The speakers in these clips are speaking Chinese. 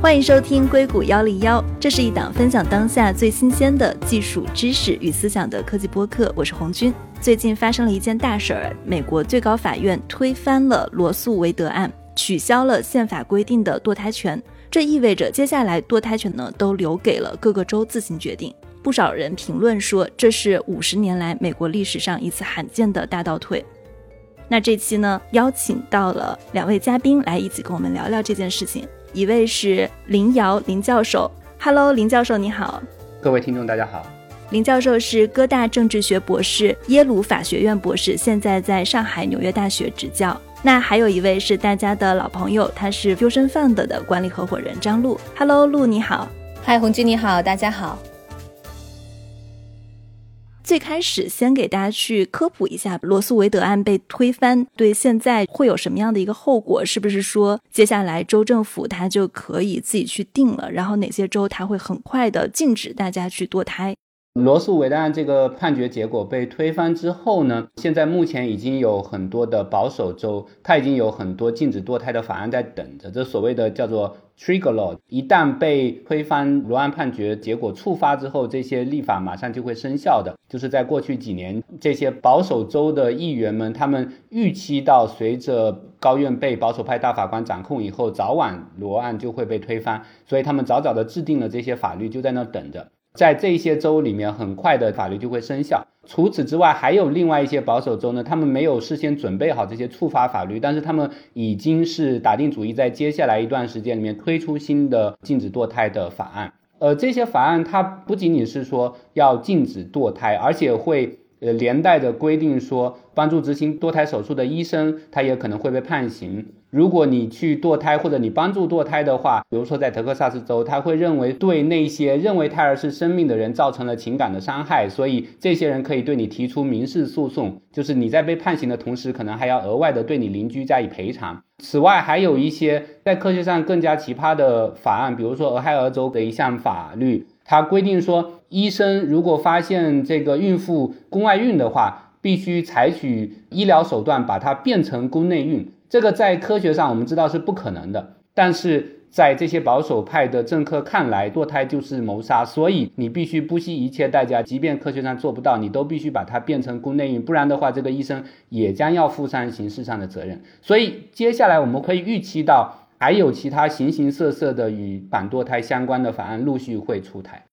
欢迎收听硅谷幺零幺，这是一档分享当下最新鲜的技术知识与思想的科技播客。我是红军。最近发生了一件大事儿，美国最高法院推翻了罗素韦德案，取消了宪法规定的堕胎权。这意味着接下来堕胎权呢都留给了各个州自行决定。不少人评论说，这是五十年来美国历史上一次罕见的大倒退。那这期呢，邀请到了两位嘉宾来一起跟我们聊聊这件事情。一位是林瑶林教授，Hello，林教授你好。各位听众大家好。林教授是哥大政治学博士，耶鲁法学院博士，现在在上海纽约大学执教。那还有一位是大家的老朋友，他是 Fusion Fund 的管理合伙人张璐，Hello，璐你好。嗨，红军你好，大家好。最开始先给大家去科普一下罗素韦德案被推翻对现在会有什么样的一个后果？是不是说接下来州政府它就可以自己去定了？然后哪些州它会很快的禁止大家去堕胎？罗素韦德案这个判决结果被推翻之后呢，现在目前已经有很多的保守州，它已经有很多禁止堕胎的法案在等着。这所谓的叫做 trigger law，一旦被推翻罗案判决结果触发之后，这些立法马上就会生效的。就是在过去几年，这些保守州的议员们，他们预期到随着高院被保守派大法官掌控以后，早晚罗案就会被推翻，所以他们早早的制定了这些法律，就在那等着。在这些州里面，很快的法律就会生效。除此之外，还有另外一些保守州呢，他们没有事先准备好这些触发法律，但是他们已经是打定主意，在接下来一段时间里面推出新的禁止堕胎的法案。呃，这些法案它不仅仅是说要禁止堕胎，而且会。呃，连带的规定说，帮助执行堕胎手术的医生，他也可能会被判刑。如果你去堕胎或者你帮助堕胎的话，比如说在德克萨斯州，他会认为对那些认为胎儿是生命的人造成了情感的伤害，所以这些人可以对你提出民事诉讼，就是你在被判刑的同时，可能还要额外的对你邻居加以赔偿。此外，还有一些在科学上更加奇葩的法案，比如说俄亥俄州的一项法律。它规定说，医生如果发现这个孕妇宫外孕的话，必须采取医疗手段把它变成宫内孕。这个在科学上我们知道是不可能的，但是在这些保守派的政客看来，堕胎就是谋杀，所以你必须不惜一切代价，即便科学上做不到，你都必须把它变成宫内孕，不然的话，这个医生也将要负上刑事上的责任。所以接下来我们可以预期到。还有其他形形色色的与反堕胎相关的法案陆续会出台。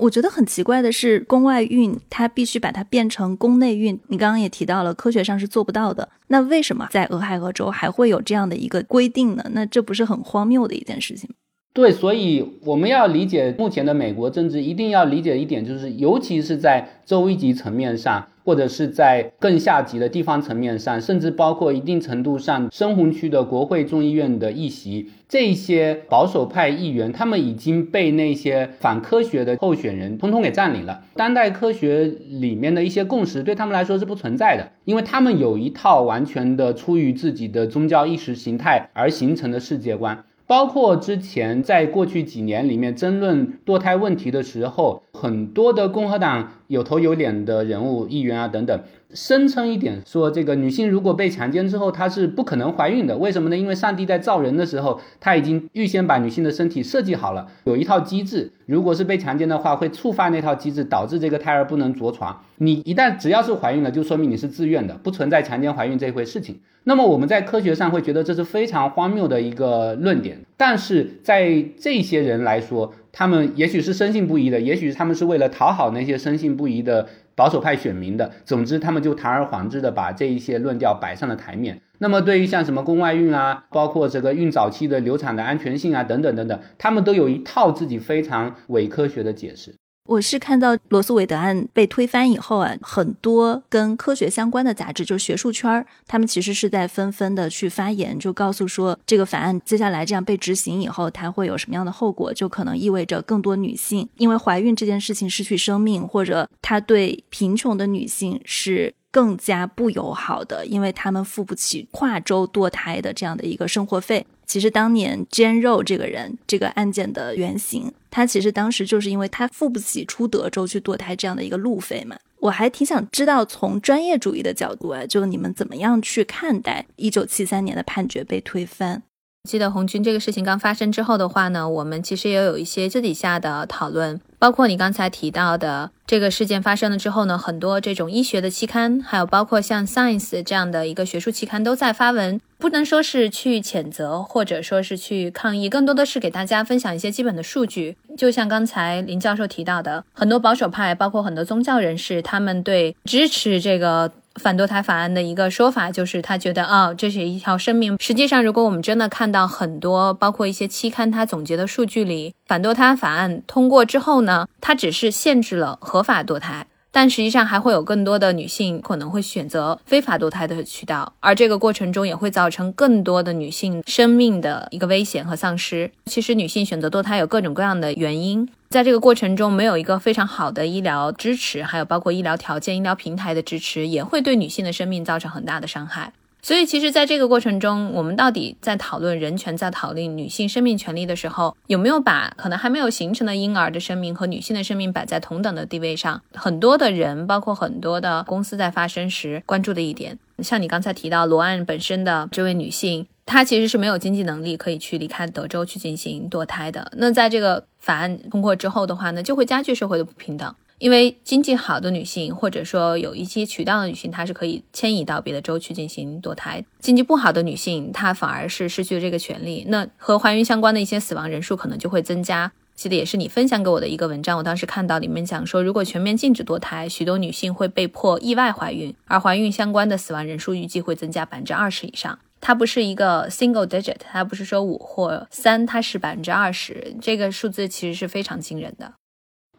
我觉得很奇怪的是，宫外孕它必须把它变成宫内孕。你刚刚也提到了，科学上是做不到的。那为什么在俄亥俄州还会有这样的一个规定呢？那这不是很荒谬的一件事情吗？对，所以我们要理解目前的美国政治，一定要理解一点，就是尤其是在州一级层面上，或者是在更下级的地方层面上，甚至包括一定程度上深红区的国会众议院的议席，这些保守派议员，他们已经被那些反科学的候选人通通给占领了。当代科学里面的一些共识对他们来说是不存在的，因为他们有一套完全的出于自己的宗教意识形态而形成的世界观。包括之前在过去几年里面争论堕胎问题的时候，很多的共和党有头有脸的人物、议员啊等等。声称一点说，这个女性如果被强奸之后，她是不可能怀孕的。为什么呢？因为上帝在造人的时候，他已经预先把女性的身体设计好了，有一套机制。如果是被强奸的话，会触发那套机制，导致这个胎儿不能着床。你一旦只要是怀孕了，就说明你是自愿的，不存在强奸怀孕这回事情。那么我们在科学上会觉得这是非常荒谬的一个论点，但是在这些人来说，他们也许是深信不疑的，也许他们是为了讨好那些深信不疑的。保守派选民的，总之他们就堂而皇之的把这一些论调摆上了台面。那么对于像什么宫外孕啊，包括这个孕早期的流产的安全性啊等等等等，他们都有一套自己非常伪科学的解释。我是看到罗素韦德案被推翻以后啊，很多跟科学相关的杂志，就是学术圈儿，他们其实是在纷纷的去发言，就告诉说这个法案接下来这样被执行以后，它会有什么样的后果，就可能意味着更多女性因为怀孕这件事情失去生命，或者它对贫穷的女性是更加不友好的，因为他们付不起跨州堕胎的这样的一个生活费。其实当年煎肉这个人，这个案件的原型，他其实当时就是因为他付不起出德州去堕胎这样的一个路费嘛。我还挺想知道，从专业主义的角度啊，就你们怎么样去看待一九七三年的判决被推翻？记得红军这个事情刚发生之后的话呢，我们其实也有一些私底下的讨论，包括你刚才提到的这个事件发生了之后呢，很多这种医学的期刊，还有包括像 Science 这样的一个学术期刊都在发文，不能说是去谴责或者说是去抗议，更多的是给大家分享一些基本的数据。就像刚才林教授提到的，很多保守派，包括很多宗教人士，他们对支持这个。反堕胎法案的一个说法就是，他觉得哦，这是一条生命。实际上，如果我们真的看到很多，包括一些期刊他总结的数据里，反堕胎法案通过之后呢，它只是限制了合法堕胎。但实际上还会有更多的女性可能会选择非法堕胎的渠道，而这个过程中也会造成更多的女性生命的一个危险和丧失。其实女性选择堕胎有各种各样的原因，在这个过程中没有一个非常好的医疗支持，还有包括医疗条件、医疗平台的支持，也会对女性的生命造成很大的伤害。所以，其实，在这个过程中，我们到底在讨论人权，在讨论女性生命权利的时候，有没有把可能还没有形成的婴儿的生命和女性的生命摆在同等的地位上？很多的人，包括很多的公司在发生时关注的一点，像你刚才提到罗案本身的这位女性，她其实是没有经济能力可以去离开德州去进行堕胎的。那在这个法案通过之后的话呢，就会加剧社会的不平等。因为经济好的女性，或者说有一些渠道的女性，她是可以迁移到别的州去进行堕胎；经济不好的女性，她反而是失去了这个权利。那和怀孕相关的一些死亡人数可能就会增加。记得也是你分享给我的一个文章，我当时看到里面讲说，如果全面禁止堕胎，许多女性会被迫意外怀孕，而怀孕相关的死亡人数预计会增加百分之二十以上。它不是一个 single digit，它不是说五或三，它是百分之二十，这个数字其实是非常惊人的。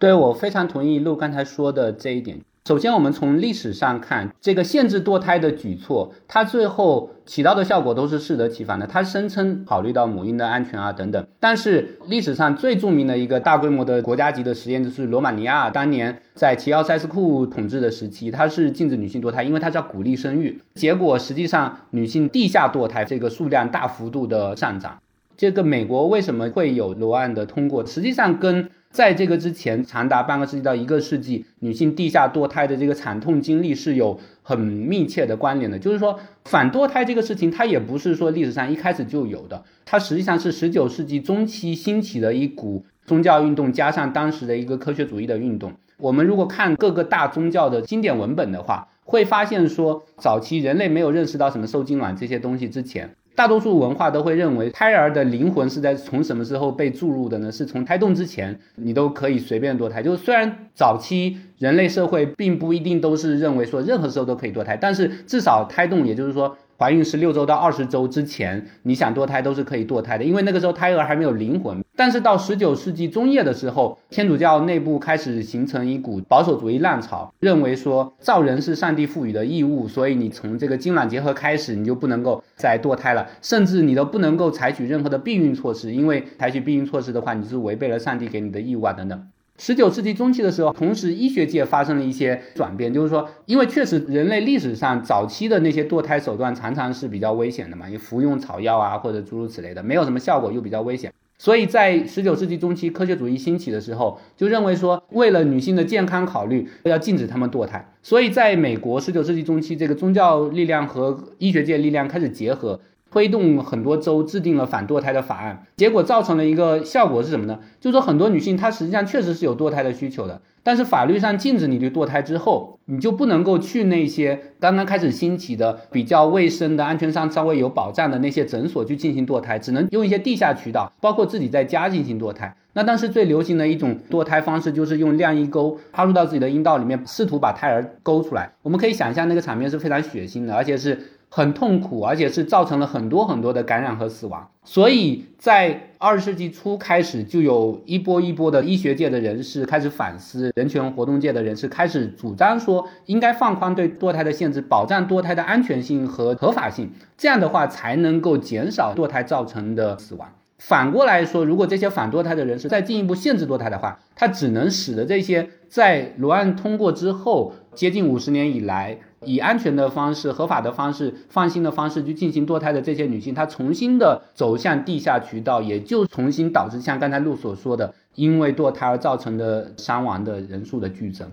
对我非常同意陆刚才说的这一点。首先，我们从历史上看，这个限制堕胎的举措，它最后起到的效果都是适得其反的。它声称考虑到母婴的安全啊等等，但是历史上最著名的一个大规模的国家级的实验就是罗马尼亚当年在齐奥塞斯库统治的时期，它是禁止女性堕胎，因为它是要鼓励生育。结果实际上女性地下堕胎这个数量大幅度的上涨。这个美国为什么会有罗案的通过？实际上跟在这个之前，长达半个世纪到一个世纪，女性地下堕胎的这个惨痛经历是有很密切的关联的。就是说，反堕胎这个事情，它也不是说历史上一开始就有的，它实际上是十九世纪中期兴起的一股宗教运动，加上当时的一个科学主义的运动。我们如果看各个大宗教的经典文本的话，会发现说，早期人类没有认识到什么受精卵这些东西之前。大多数文化都会认为，胎儿的灵魂是在从什么时候被注入的呢？是从胎动之前，你都可以随便堕胎。就是虽然早期人类社会并不一定都是认为说任何时候都可以堕胎，但是至少胎动，也就是说。怀孕十六周到二十周之前，你想堕胎都是可以堕胎的，因为那个时候胎儿还没有灵魂。但是到十九世纪中叶的时候，天主教内部开始形成一股保守主义浪潮，认为说造人是上帝赋予的义务，所以你从这个精卵结合开始，你就不能够再堕胎了，甚至你都不能够采取任何的避孕措施，因为采取避孕措施的话，你是违背了上帝给你的义务啊等等。十九世纪中期的时候，同时医学界发生了一些转变，就是说，因为确实人类历史上早期的那些堕胎手段常常是比较危险的嘛，你服用草药啊或者诸如此类的，没有什么效果又比较危险，所以在十九世纪中期科学主义兴起的时候，就认为说，为了女性的健康考虑，要禁止她们堕胎。所以在美国十九世纪中期，这个宗教力量和医学界力量开始结合。推动很多州制定了反堕胎的法案，结果造成了一个效果是什么呢？就是说很多女性她实际上确实是有堕胎的需求的，但是法律上禁止你去堕胎之后，你就不能够去那些刚刚开始兴起的比较卫生的、安全上稍微有保障的那些诊所去进行堕胎，只能用一些地下渠道，包括自己在家进行堕胎。那当时最流行的一种堕胎方式就是用晾衣钩插入到自己的阴道里面，试图把胎儿勾出来。我们可以想象那个场面是非常血腥的，而且是。很痛苦，而且是造成了很多很多的感染和死亡。所以在二十世纪初开始，就有一波一波的医学界的人士开始反思，人权活动界的人士开始主张说，应该放宽对堕胎的限制，保障堕胎的安全性和合法性。这样的话，才能够减少堕胎造成的死亡。反过来说，如果这些反堕胎的人士再进一步限制堕胎的话，它只能使得这些在罗案通过之后接近五十年以来。以安全的方式、合法的方式、放心的方式去进行堕胎的这些女性，她重新的走向地下渠道，也就重新导致像刚才陆所说的，因为堕胎而造成的伤亡的人数的剧增。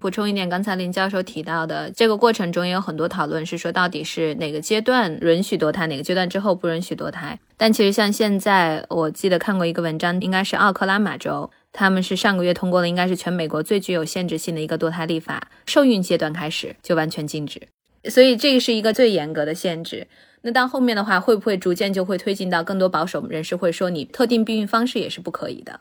补充一点，刚才林教授提到的这个过程中也有很多讨论，是说到底是哪个阶段允许堕胎，哪个阶段之后不允许堕胎。但其实像现在，我记得看过一个文章，应该是奥克拉马州，他们是上个月通过了，应该是全美国最具有限制性的一个堕胎立法，受孕阶段开始就完全禁止。所以这个是一个最严格的限制。那到后面的话，会不会逐渐就会推进到更多保守人士会说，你特定避孕方式也是不可以的？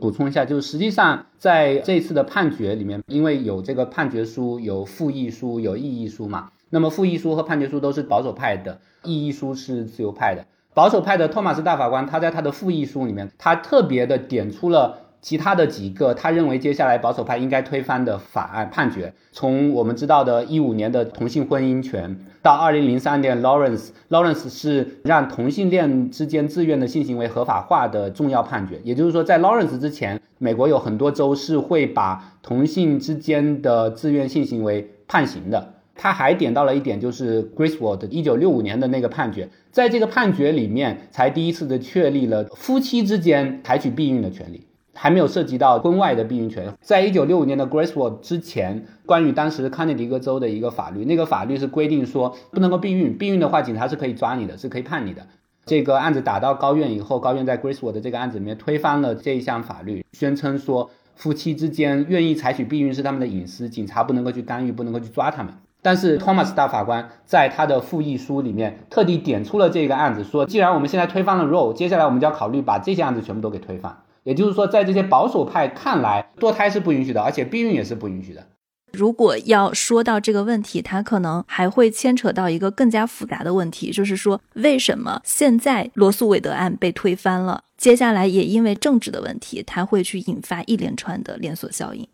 补充一下，就是实际上在这次的判决里面，因为有这个判决书、有复议书、有异议书嘛。那么复议书和判决书都是保守派的，异议书是自由派的。保守派的托马斯大法官他在他的复议书里面，他特别的点出了。其他的几个，他认为接下来保守派应该推翻的法案判决，从我们知道的一五年的同性婚姻权，到二零零三年 Lawrence，Lawrence 是让同性恋之间自愿的性行为合法化的重要判决。也就是说，在 Lawrence 之前，美国有很多州是会把同性之间的自愿性行为判刑的。他还点到了一点，就是 Griswold 一九六五年的那个判决，在这个判决里面，才第一次的确立了夫妻之间采取避孕的权利。还没有涉及到婚外的避孕权。在一九六五年的 Griswold 之前，关于当时康涅狄格州的一个法律，那个法律是规定说不能够避孕，避孕的话，警察是可以抓你的，是可以判你的。这个案子打到高院以后，高院在 Griswold 的这个案子里面推翻了这一项法律，宣称说夫妻之间愿意采取避孕是他们的隐私，警察不能够去干预，不能够去抓他们。但是 Thomas 大法官在他的复议书里面特地点出了这个案子，说既然我们现在推翻了 Roe，接下来我们就要考虑把这些案子全部都给推翻。也就是说，在这些保守派看来，堕胎是不允许的，而且避孕也是不允许的。如果要说到这个问题，它可能还会牵扯到一个更加复杂的问题，就是说，为什么现在罗素韦德案被推翻了，接下来也因为政治的问题，它会去引发一连串的连锁效应。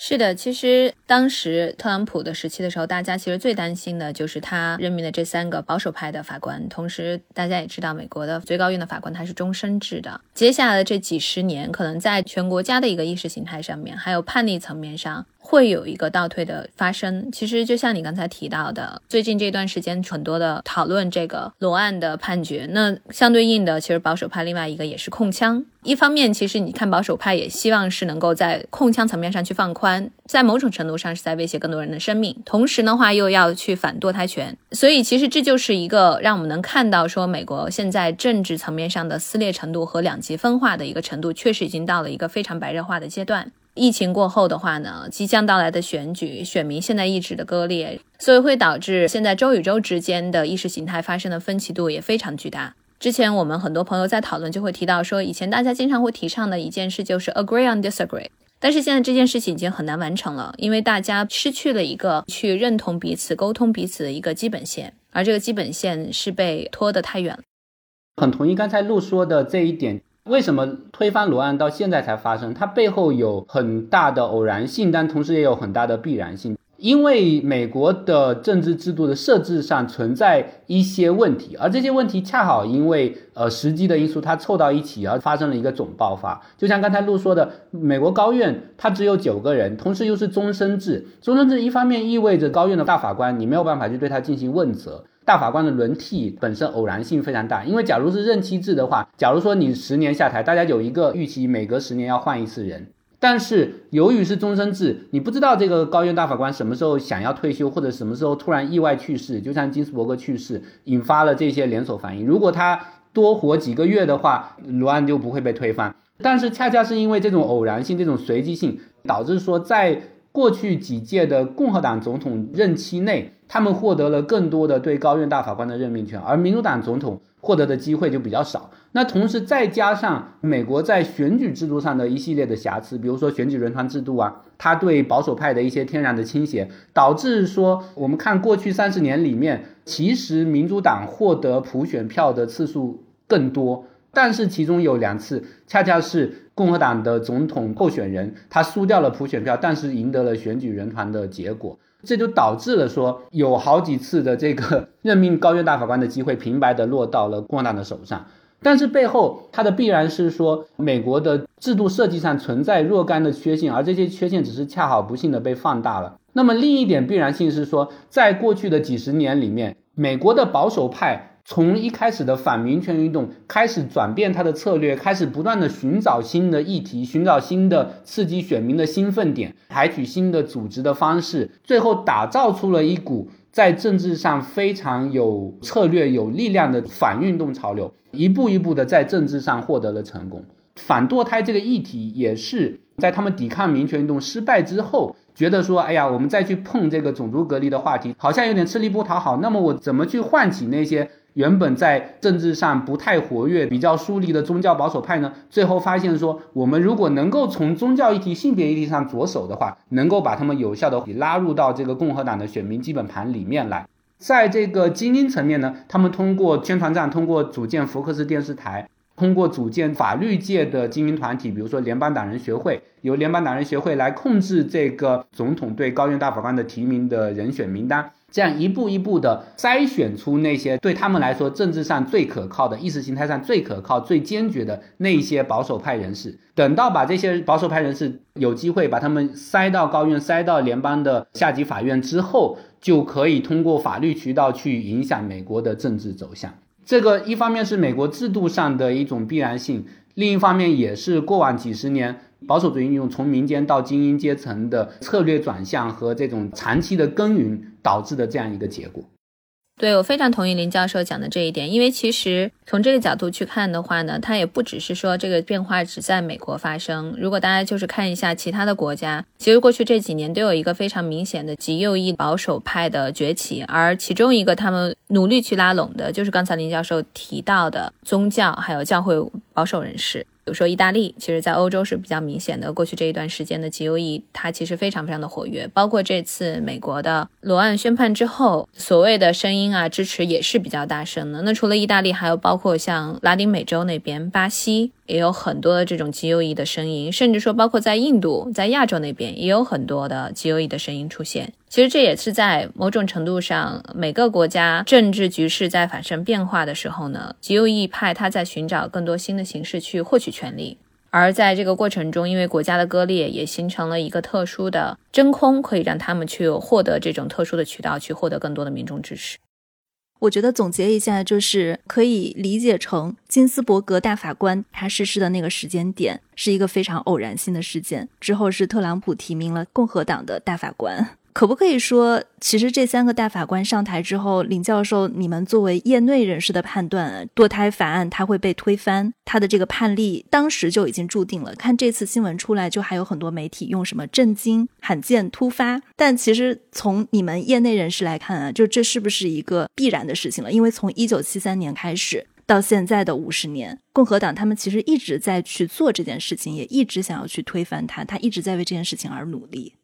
是的，其实当时特朗普的时期的时候，大家其实最担心的就是他任命的这三个保守派的法官。同时，大家也知道，美国的最高院的法官他是终身制的。接下来的这几十年，可能在全国家的一个意识形态上面，还有叛逆层面上。会有一个倒退的发生。其实就像你刚才提到的，最近这段时间很多的讨论这个罗案的判决。那相对应的，其实保守派另外一个也是控枪。一方面，其实你看保守派也希望是能够在控枪层面上去放宽，在某种程度上是在威胁更多人的生命。同时的话，又要去反堕胎权。所以其实这就是一个让我们能看到说，美国现在政治层面上的撕裂程度和两极分化的一个程度，确实已经到了一个非常白热化的阶段。疫情过后的话呢，即将到来的选举，选民现在意志的割裂，所以会导致现在州与州之间的意识形态发生的分歧度也非常巨大。之前我们很多朋友在讨论，就会提到说，以前大家经常会提倡的一件事就是 agree on disagree，但是现在这件事情已经很难完成了，因为大家失去了一个去认同彼此、沟通彼此的一个基本线，而这个基本线是被拖得太远了。很同意刚才陆说的这一点。为什么推翻罗案到现在才发生？它背后有很大的偶然性，但同时也有很大的必然性。因为美国的政治制度的设置上存在一些问题，而这些问题恰好因为呃时机的因素，它凑到一起而发生了一个总爆发。就像刚才陆说的，美国高院它只有九个人，同时又是终身制。终身制一方面意味着高院的大法官你没有办法去对他进行问责。大法官的轮替本身偶然性非常大，因为假如是任期制的话，假如说你十年下台，大家有一个预期，每隔十年要换一次人。但是由于是终身制，你不知道这个高院大法官什么时候想要退休，或者什么时候突然意外去世，就像金斯伯格去世，引发了这些连锁反应。如果他多活几个月的话，罗案就不会被推翻。但是恰恰是因为这种偶然性、这种随机性，导致说在过去几届的共和党总统任期内。他们获得了更多的对高院大法官的任命权，而民主党总统获得的机会就比较少。那同时再加上美国在选举制度上的一系列的瑕疵，比如说选举人团制度啊，它对保守派的一些天然的倾斜，导致说我们看过去三十年里面，其实民主党获得普选票的次数更多，但是其中有两次恰恰是共和党的总统候选人他输掉了普选票，但是赢得了选举人团的结果。这就导致了说有好几次的这个 任命高院大法官的机会平白的落到了共和党的手上，但是背后它的必然是说美国的制度设计上存在若干的缺陷，而这些缺陷只是恰好不幸的被放大了。那么另一点必然性是说，在过去的几十年里面，美国的保守派。从一开始的反民权运动开始转变他的策略，开始不断的寻找新的议题，寻找新的刺激选民的兴奋点，采取新的组织的方式，最后打造出了一股在政治上非常有策略、有力量的反运动潮流，一步一步的在政治上获得了成功。反堕胎这个议题也是在他们抵抗民权运动失败之后。觉得说，哎呀，我们再去碰这个种族隔离的话题，好像有点吃力不讨好。那么我怎么去唤起那些原本在政治上不太活跃、比较疏离的宗教保守派呢？最后发现说，我们如果能够从宗教议题、性别议题上着手的话，能够把他们有效的拉入到这个共和党的选民基本盘里面来。在这个精英层面呢，他们通过宣传战，通过组建福克斯电视台。通过组建法律界的精英团体，比如说联邦党人学会，由联邦党人学会来控制这个总统对高院大法官的提名的人选名单，这样一步一步的筛选出那些对他们来说政治上最可靠的、意识形态上最可靠、最坚决的那些保守派人士。等到把这些保守派人士有机会把他们塞到高院、塞到联邦的下级法院之后，就可以通过法律渠道去影响美国的政治走向。这个一方面是美国制度上的一种必然性，另一方面也是过往几十年保守主义运动从民间到精英阶层的策略转向和这种长期的耕耘导致的这样一个结果。对我非常同意林教授讲的这一点，因为其实从这个角度去看的话呢，它也不只是说这个变化只在美国发生。如果大家就是看一下其他的国家，其实过去这几年都有一个非常明显的极右翼保守派的崛起，而其中一个他们努力去拉拢的，就是刚才林教授提到的宗教还有教会保守人士。比如说，意大利其实，在欧洲是比较明显的。过去这一段时间的极右翼，它其实非常非常的活跃。包括这次美国的罗案宣判之后，所谓的声音啊，支持也是比较大声的。那除了意大利，还有包括像拉丁美洲那边，巴西。也有很多的这种极右翼的声音，甚至说包括在印度、在亚洲那边也有很多的极右翼的声音出现。其实这也是在某种程度上，每个国家政治局势在发生变化的时候呢，极右翼派他在寻找更多新的形式去获取权力，而在这个过程中，因为国家的割裂，也形成了一个特殊的真空，可以让他们去获得这种特殊的渠道，去获得更多的民众支持。我觉得总结一下，就是可以理解成金斯伯格大法官他逝世的那个时间点是一个非常偶然性的事件，之后是特朗普提名了共和党的大法官。可不可以说，其实这三个大法官上台之后，林教授，你们作为业内人士的判断，堕胎法案它会被推翻，他的这个判例当时就已经注定了。看这次新闻出来，就还有很多媒体用什么震惊、罕见、突发，但其实从你们业内人士来看啊，就这是不是一个必然的事情了？因为从一九七三年开始到现在的五十年，共和党他们其实一直在去做这件事情，也一直想要去推翻它，他一直在为这件事情而努力。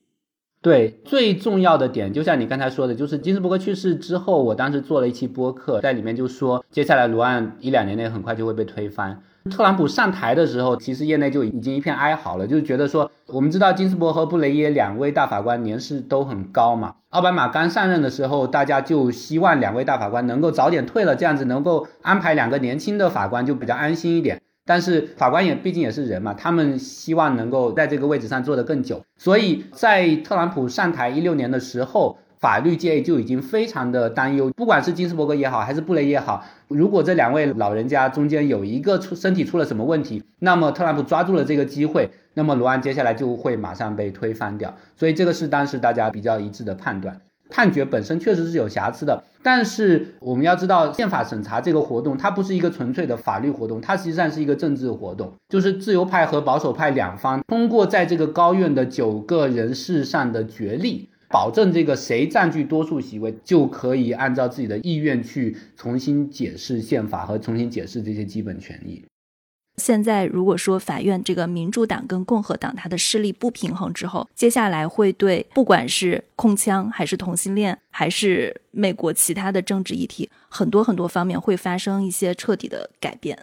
对，最重要的点就像你刚才说的，就是金斯伯格去世之后，我当时做了一期播客，在里面就说，接下来罗案一两年内很快就会被推翻。特朗普上台的时候，其实业内就已经一片哀嚎了，就是觉得说，我们知道金斯伯和布雷耶两位大法官年事都很高嘛，奥巴马刚上任的时候，大家就希望两位大法官能够早点退了，这样子能够安排两个年轻的法官就比较安心一点。但是法官也毕竟也是人嘛，他们希望能够在这个位置上坐得更久，所以在特朗普上台一六年的时候，法律界就已经非常的担忧，不管是金斯伯格也好，还是布雷也好，如果这两位老人家中间有一个出身体出了什么问题，那么特朗普抓住了这个机会，那么罗安接下来就会马上被推翻掉，所以这个是当时大家比较一致的判断。判决本身确实是有瑕疵的，但是我们要知道，宪法审查这个活动，它不是一个纯粹的法律活动，它实际上是一个政治活动。就是自由派和保守派两方通过在这个高院的九个人事上的角力，保证这个谁占据多数席位，就可以按照自己的意愿去重新解释宪法和重新解释这些基本权利。现在如果说法院这个民主党跟共和党它的势力不平衡之后，接下来会对不管是控枪还是同性恋，还是美国其他的政治议题，很多很多方面会发生一些彻底的改变。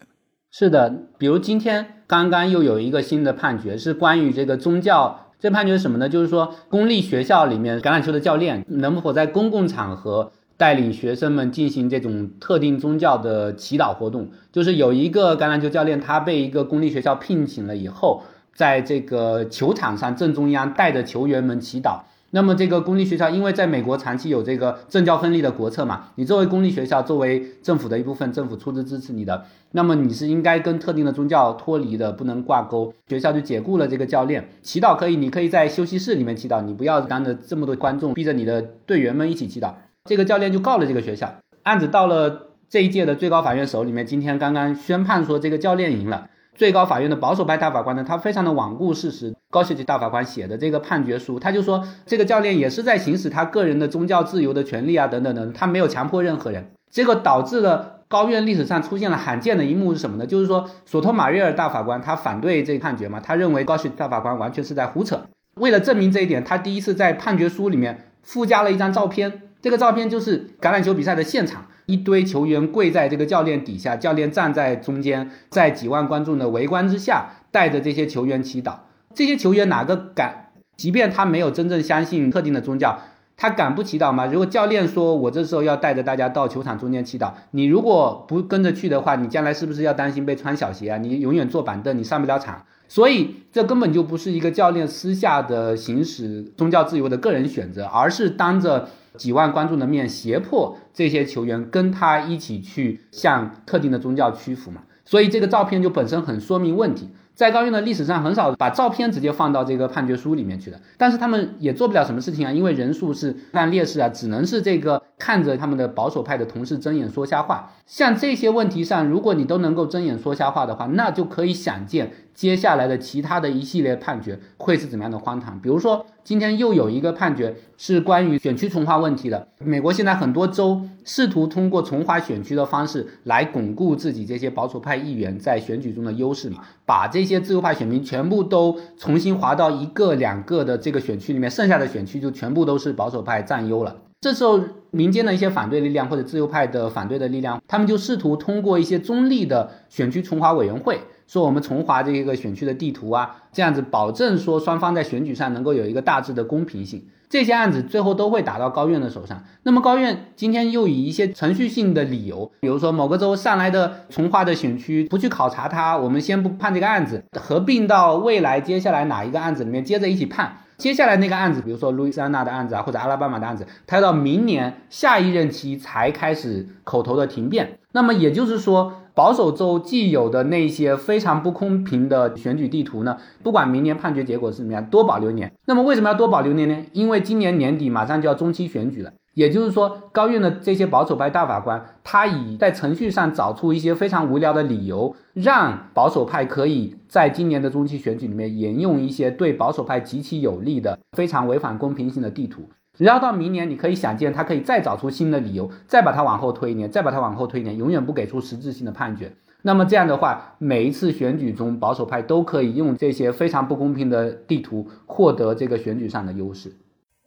是的，比如今天刚刚又有一个新的判决，是关于这个宗教。这判决是什么呢？就是说公立学校里面橄榄球的教练能否在公共场合。带领学生们进行这种特定宗教的祈祷活动，就是有一个橄榄球教练，他被一个公立学校聘请了以后，在这个球场上正中央带着球员们祈祷，那么这个公立学校，因为在美国长期有这个政教分离的国策嘛，你作为公立学校，作为政府的一部分，政府出资支持你的，那么你是应该跟特定的宗教脱离的，不能挂钩。学校就解雇了这个教练，祈祷可以，你可以在休息室里面祈祷，你不要当着这么多观众，逼着你的队员们一起祈祷。这个教练就告了这个学校，案子到了这一届的最高法院手里面，今天刚刚宣判说这个教练赢了。最高法院的保守派大法官呢，他非常的罔顾事实。高希吉大法官写的这个判决书，他就说这个教练也是在行使他个人的宗教自由的权利啊，等等等，他没有强迫任何人。结果导致了高院历史上出现了罕见的一幕是什么呢？就是说索托马瑞尔大法官他反对这个判决嘛，他认为高希大法官完全是在胡扯。为了证明这一点，他第一次在判决书里面附加了一张照片，这个照片就是橄榄球比赛的现场。一堆球员跪在这个教练底下，教练站在中间，在几万观众的围观之下，带着这些球员祈祷。这些球员哪个敢？即便他没有真正相信特定的宗教，他敢不祈祷吗？如果教练说我这时候要带着大家到球场中间祈祷，你如果不跟着去的话，你将来是不是要担心被穿小鞋啊？你永远坐板凳，你上不了场。所以这根本就不是一个教练私下的行使宗教自由的个人选择，而是当着。几万观众的面胁迫这些球员跟他一起去向特定的宗教屈服嘛？所以这个照片就本身很说明问题。在高院的历史上很少把照片直接放到这个判决书里面去的，但是他们也做不了什么事情啊，因为人数是占劣势啊，只能是这个看着他们的保守派的同事睁眼说瞎话。像这些问题上，如果你都能够睁眼说瞎话的话，那就可以想见接下来的其他的一系列判决会是怎么样的荒唐。比如说，今天又有一个判决是关于选区重划问题的。美国现在很多州试图通过重划选区的方式来巩固自己这些保守派议员在选举中的优势嘛，把这些自由派选民全部都重新划到一个两个的这个选区里面，剩下的选区就全部都是保守派占优了。这时候，民间的一些反对力量或者自由派的反对的力量，他们就试图通过一些中立的选区重划委员会，说我们重划这个选区的地图啊，这样子保证说双方在选举上能够有一个大致的公平性。这些案子最后都会打到高院的手上。那么高院今天又以一些程序性的理由，比如说某个州上来的重划的选区不去考察它，我们先不判这个案子，合并到未来接下来哪一个案子里面接着一起判。接下来那个案子，比如说路易斯安那的案子啊，或者阿拉巴马的案子，他要到明年下一任期才开始口头的停辩。那么也就是说，保守州既有的那些非常不公平的选举地图呢，不管明年判决结果是怎么样，多保留年。那么为什么要多保留年呢？因为今年年底马上就要中期选举了。也就是说，高院的这些保守派大法官，他以在程序上找出一些非常无聊的理由，让保守派可以在今年的中期选举里面沿用一些对保守派极其有利的、非常违反公平性的地图。然后到明年，你可以想见，他可以再找出新的理由，再把它往后推一年，再把它往后推一年，永远不给出实质性的判决。那么这样的话，每一次选举中，保守派都可以用这些非常不公平的地图获得这个选举上的优势。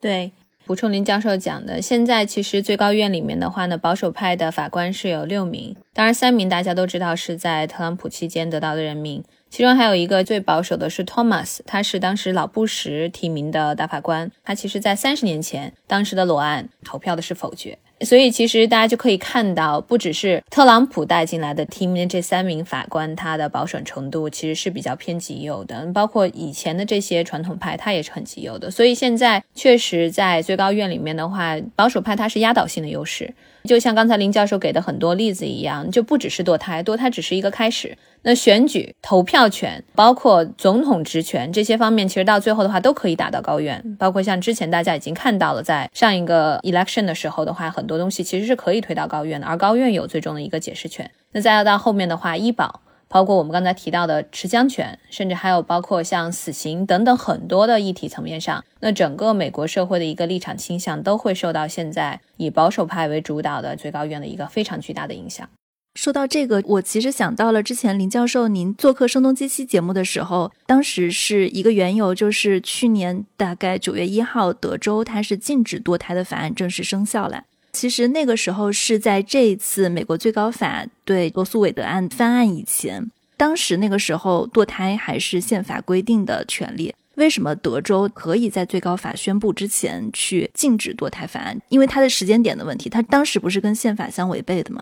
对。补充林教授讲的，现在其实最高院里面的话呢，保守派的法官是有六名，当然三名大家都知道是在特朗普期间得到的任命，其中还有一个最保守的是 Thomas，他是当时老布什提名的大法官，他其实在三十年前当时的裸案投票的是否决。所以其实大家就可以看到，不只是特朗普带进来的提名的这三名法官，他的保守程度其实是比较偏极右的，包括以前的这些传统派，他也是很极右的。所以现在确实在最高院里面的话，保守派他是压倒性的优势。就像刚才林教授给的很多例子一样，就不只是堕胎，堕胎只是一个开始。那选举、投票权，包括总统职权这些方面，其实到最后的话都可以打到高院。包括像之前大家已经看到了，在上一个 election 的时候的话，很多东西其实是可以推到高院的，而高院有最终的一个解释权。那再要到后面的话，医保，包括我们刚才提到的持枪权，甚至还有包括像死刑等等很多的议题层面上，那整个美国社会的一个立场倾向都会受到现在以保守派为主导的最高院的一个非常巨大的影响。说到这个，我其实想到了之前林教授您做客《声东击西》节目的时候，当时是一个缘由，就是去年大概九月一号，德州它是禁止堕胎的法案正式生效了。其实那个时候是在这一次美国最高法对罗素韦德案翻案以前，当时那个时候堕胎还是宪法规定的权利。为什么德州可以在最高法宣布之前去禁止堕胎法案？因为它的时间点的问题，它当时不是跟宪法相违背的吗？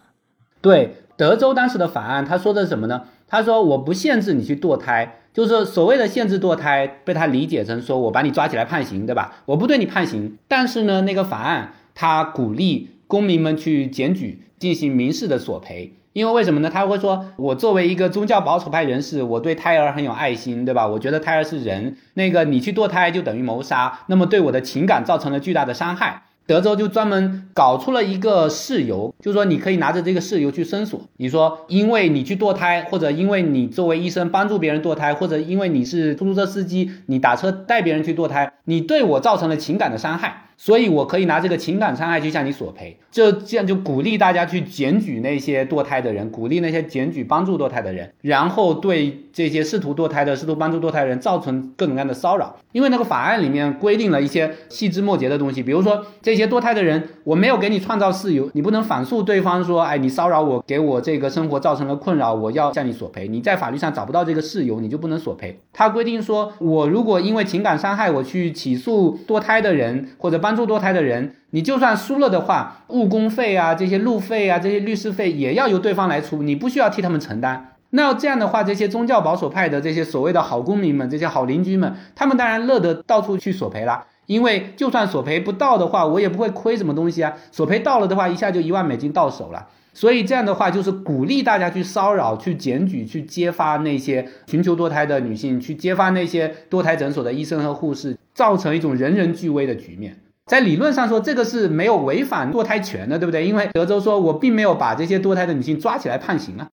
对德州当时的法案，他说的什么呢？他说我不限制你去堕胎，就是所谓的限制堕胎，被他理解成说我把你抓起来判刑，对吧？我不对你判刑，但是呢，那个法案他鼓励公民们去检举，进行民事的索赔。因为为什么呢？他会说，我作为一个宗教保守派人士，我对胎儿很有爱心，对吧？我觉得胎儿是人，那个你去堕胎就等于谋杀，那么对我的情感造成了巨大的伤害。德州就专门搞出了一个事由，就是说你可以拿着这个事由去申诉。你说，因为你去堕胎，或者因为你作为医生帮助别人堕胎，或者因为你是出租车司机，你打车带别人去堕胎，你对我造成了情感的伤害。所以，我可以拿这个情感伤害去向你索赔，这这样就鼓励大家去检举那些堕胎的人，鼓励那些检举帮助堕胎的人，然后对这些试图堕胎的、试图帮助堕胎的人造成各种各样的骚扰。因为那个法案里面规定了一些细枝末节的东西，比如说这些堕胎的人，我没有给你创造事由，你不能反诉对方说，哎，你骚扰我，给我这个生活造成了困扰，我要向你索赔。你在法律上找不到这个事由，你就不能索赔。他规定说，我如果因为情感伤害，我去起诉堕胎的人或者帮。帮助堕胎的人，你就算输了的话，误工费啊，这些路费啊，这些律师费也要由对方来出，你不需要替他们承担。那这样的话，这些宗教保守派的这些所谓的好公民们，这些好邻居们，他们当然乐得到处去索赔了，因为就算索赔不到的话，我也不会亏什么东西啊。索赔到了的话，一下就一万美金到手了。所以这样的话，就是鼓励大家去骚扰、去检举、去揭发那些寻求堕胎的女性，去揭发那些堕胎诊所的医生和护士，造成一种人人俱危的局面。在理论上说，这个是没有违反堕胎权的，对不对？因为德州说我并没有把这些堕胎的女性抓起来判刑啊。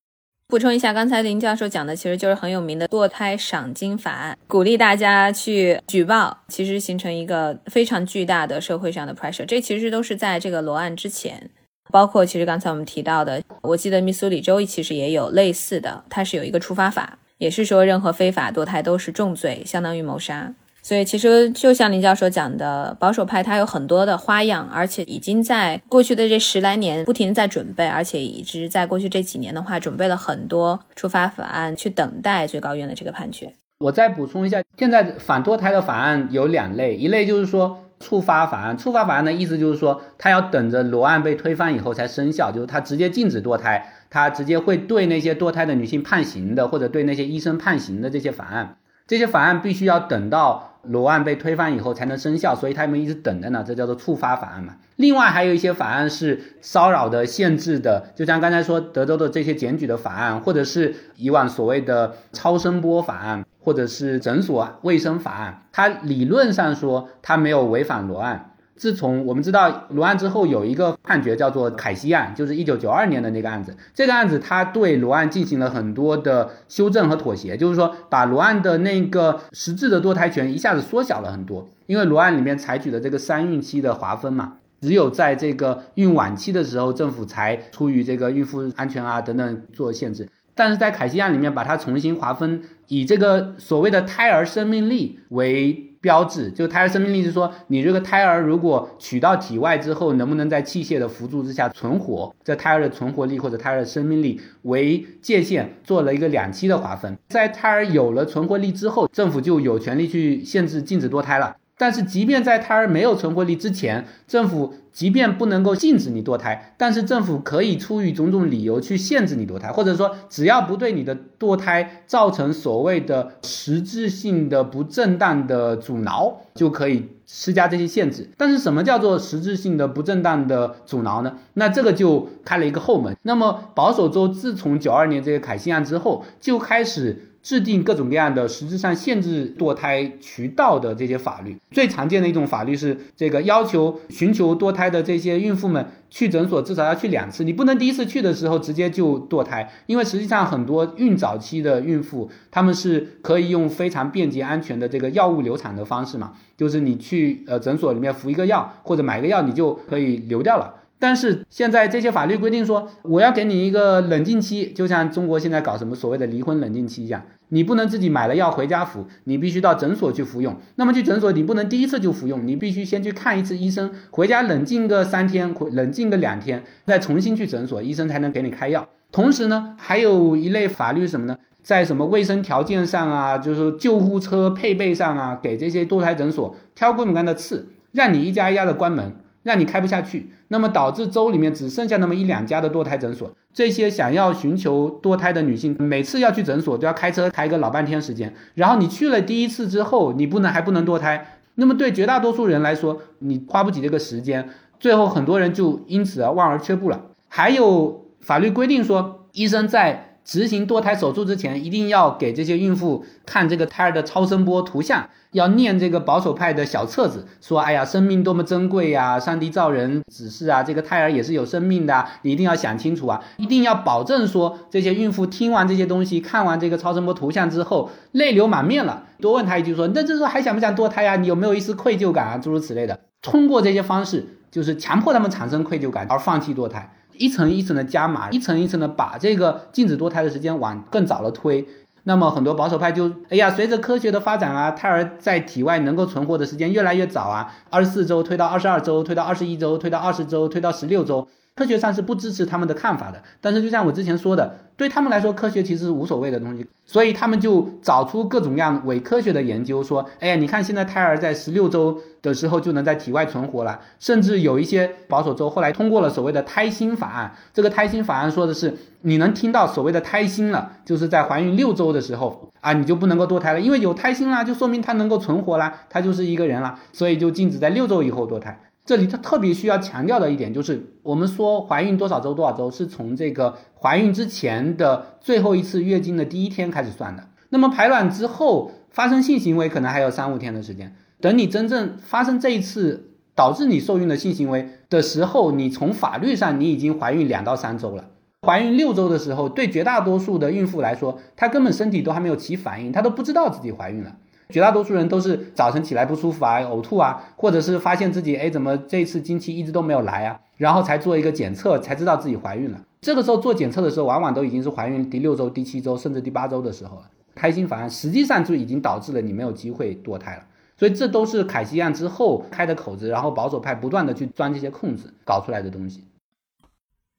补充一下，刚才林教授讲的其实就是很有名的堕胎赏金法案，鼓励大家去举报，其实形成一个非常巨大的社会上的 pressure。这其实都是在这个罗案之前，包括其实刚才我们提到的，我记得密苏里州其实也有类似的，它是有一个处罚法，也是说任何非法堕胎都是重罪，相当于谋杀。所以，其实就像林教授讲的，保守派他有很多的花样，而且已经在过去的这十来年不停在准备，而且一直在过去这几年的话，准备了很多触发法案，去等待最高院的这个判决。我再补充一下，现在反堕胎的法案有两类，一类就是说触发法案，触发法案的意思就是说，他要等着罗案被推翻以后才生效，就是他直接禁止堕胎，他直接会对那些堕胎的女性判刑的，或者对那些医生判刑的这些法案。这些法案必须要等到罗案被推翻以后才能生效，所以他们一直等着呢，这叫做触发法案嘛。另外还有一些法案是骚扰的、限制的，就像刚才说德州的这些检举的法案，或者是以往所谓的超声波法案，或者是诊所卫生法案，它理论上说它没有违反罗案。自从我们知道罗案之后，有一个判决叫做凯西案，就是一九九二年的那个案子。这个案子它对罗案进行了很多的修正和妥协，就是说把罗案的那个实质的堕胎权一下子缩小了很多。因为罗案里面采取的这个三孕期的划分嘛，只有在这个孕晚期的时候，政府才出于这个孕妇安全啊等等做限制。但是在凯西案里面，把它重新划分，以这个所谓的胎儿生命力为。标志就胎儿生命力是说，你这个胎儿如果取到体外之后，能不能在器械的辅助之下存活？这胎儿的存活力或者胎儿的生命力为界限，做了一个两期的划分。在胎儿有了存活力之后，政府就有权利去限制、禁止堕胎了。但是，即便在胎儿没有存活力之前，政府即便不能够禁止你堕胎，但是政府可以出于种种理由去限制你堕胎，或者说，只要不对你的堕胎造成所谓的实质性的不正当的阻挠，就可以施加这些限制。但是，什么叫做实质性的不正当的阻挠呢？那这个就开了一个后门。那么，保守州自从九二年这个凯西案之后，就开始。制定各种各样的实质上限制堕胎渠道的这些法律，最常见的一种法律是这个要求寻求堕胎的这些孕妇们去诊所至少要去两次，你不能第一次去的时候直接就堕胎，因为实际上很多孕早期的孕妇他们是可以用非常便捷安全的这个药物流产的方式嘛，就是你去呃诊所里面服一个药或者买个药，你就可以流掉了。但是现在这些法律规定说，我要给你一个冷静期，就像中国现在搞什么所谓的离婚冷静期一样，你不能自己买了药回家服，你必须到诊所去服用。那么去诊所，你不能第一次就服用，你必须先去看一次医生，回家冷静个三天，冷静个两天，再重新去诊所，医生才能给你开药。同时呢，还有一类法律什么呢？在什么卫生条件上啊，就是救护车配备上啊，给这些堕胎诊所挑各种各样的刺，让你一家一家的关门。让你开不下去，那么导致州里面只剩下那么一两家的堕胎诊所。这些想要寻求堕胎的女性，每次要去诊所都要开车开个老半天时间。然后你去了第一次之后，你不能还不能堕胎。那么对绝大多数人来说，你花不起这个时间，最后很多人就因此而望而却步了。还有法律规定说，医生在。执行堕胎手术之前，一定要给这些孕妇看这个胎儿的超声波图像，要念这个保守派的小册子，说：“哎呀，生命多么珍贵呀！上帝造人指示啊，这个胎儿也是有生命的，你一定要想清楚啊！一定要保证说，这些孕妇听完这些东西，看完这个超声波图像之后，泪流满面了。多问他一句说：那这时候还想不想堕胎呀？你有没有一丝愧疚感啊？诸如此类的。通过这些方式，就是强迫他们产生愧疚感而放弃堕胎。”一层一层的加码，一层一层的把这个禁止堕胎的时间往更早了推。那么很多保守派就，哎呀，随着科学的发展啊，胎儿在体外能够存活的时间越来越早啊，二十四周推到二十二周，推到二十一周，推到二十周，推到十六周。科学上是不支持他们的看法的，但是就像我之前说的，对他们来说，科学其实是无所谓的东西，所以他们就找出各种各样伪科学的研究，说，哎呀，你看现在胎儿在十六周的时候就能在体外存活了，甚至有一些保守州后来通过了所谓的胎心法案，这个胎心法案说的是，你能听到所谓的胎心了，就是在怀孕六周的时候啊，你就不能够堕胎了，因为有胎心啦，就说明它能够存活啦，它就是一个人了，所以就禁止在六周以后堕胎。这里他特别需要强调的一点就是，我们说怀孕多少周多少周是从这个怀孕之前的最后一次月经的第一天开始算的。那么排卵之后发生性行为可能还有三五天的时间。等你真正发生这一次导致你受孕的性行为的时候，你从法律上你已经怀孕两到三周了。怀孕六周的时候，对绝大多数的孕妇来说，她根本身体都还没有起反应，她都不知道自己怀孕了。绝大多数人都是早晨起来不舒服啊、呕吐啊，或者是发现自己哎怎么这次经期一直都没有来啊，然后才做一个检测，才知道自己怀孕了。这个时候做检测的时候，往往都已经是怀孕第六周、第七周，甚至第八周的时候了。胎心法案实际上就已经导致了你没有机会堕胎了。所以这都是凯西案之后开的口子，然后保守派不断的去钻这些空子搞出来的东西。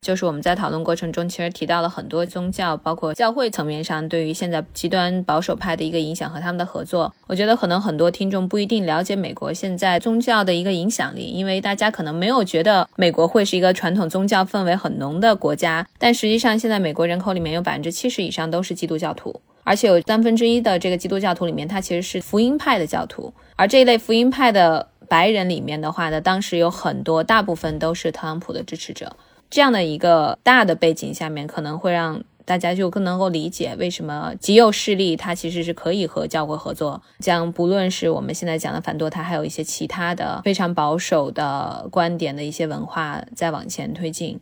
就是我们在讨论过程中，其实提到了很多宗教，包括教会层面上对于现在极端保守派的一个影响和他们的合作。我觉得可能很多听众不一定了解美国现在宗教的一个影响力，因为大家可能没有觉得美国会是一个传统宗教氛围很浓的国家。但实际上，现在美国人口里面有百分之七十以上都是基督教徒，而且有三分之一的这个基督教徒里面，他其实是福音派的教徒。而这一类福音派的白人里面的话呢，当时有很多，大部分都是特朗普的支持者。这样的一个大的背景下面，可能会让大家就更能够理解为什么极右势力它其实是可以和教会合作，将不论是我们现在讲的反堕胎，还有一些其他的非常保守的观点的一些文化再往前推进。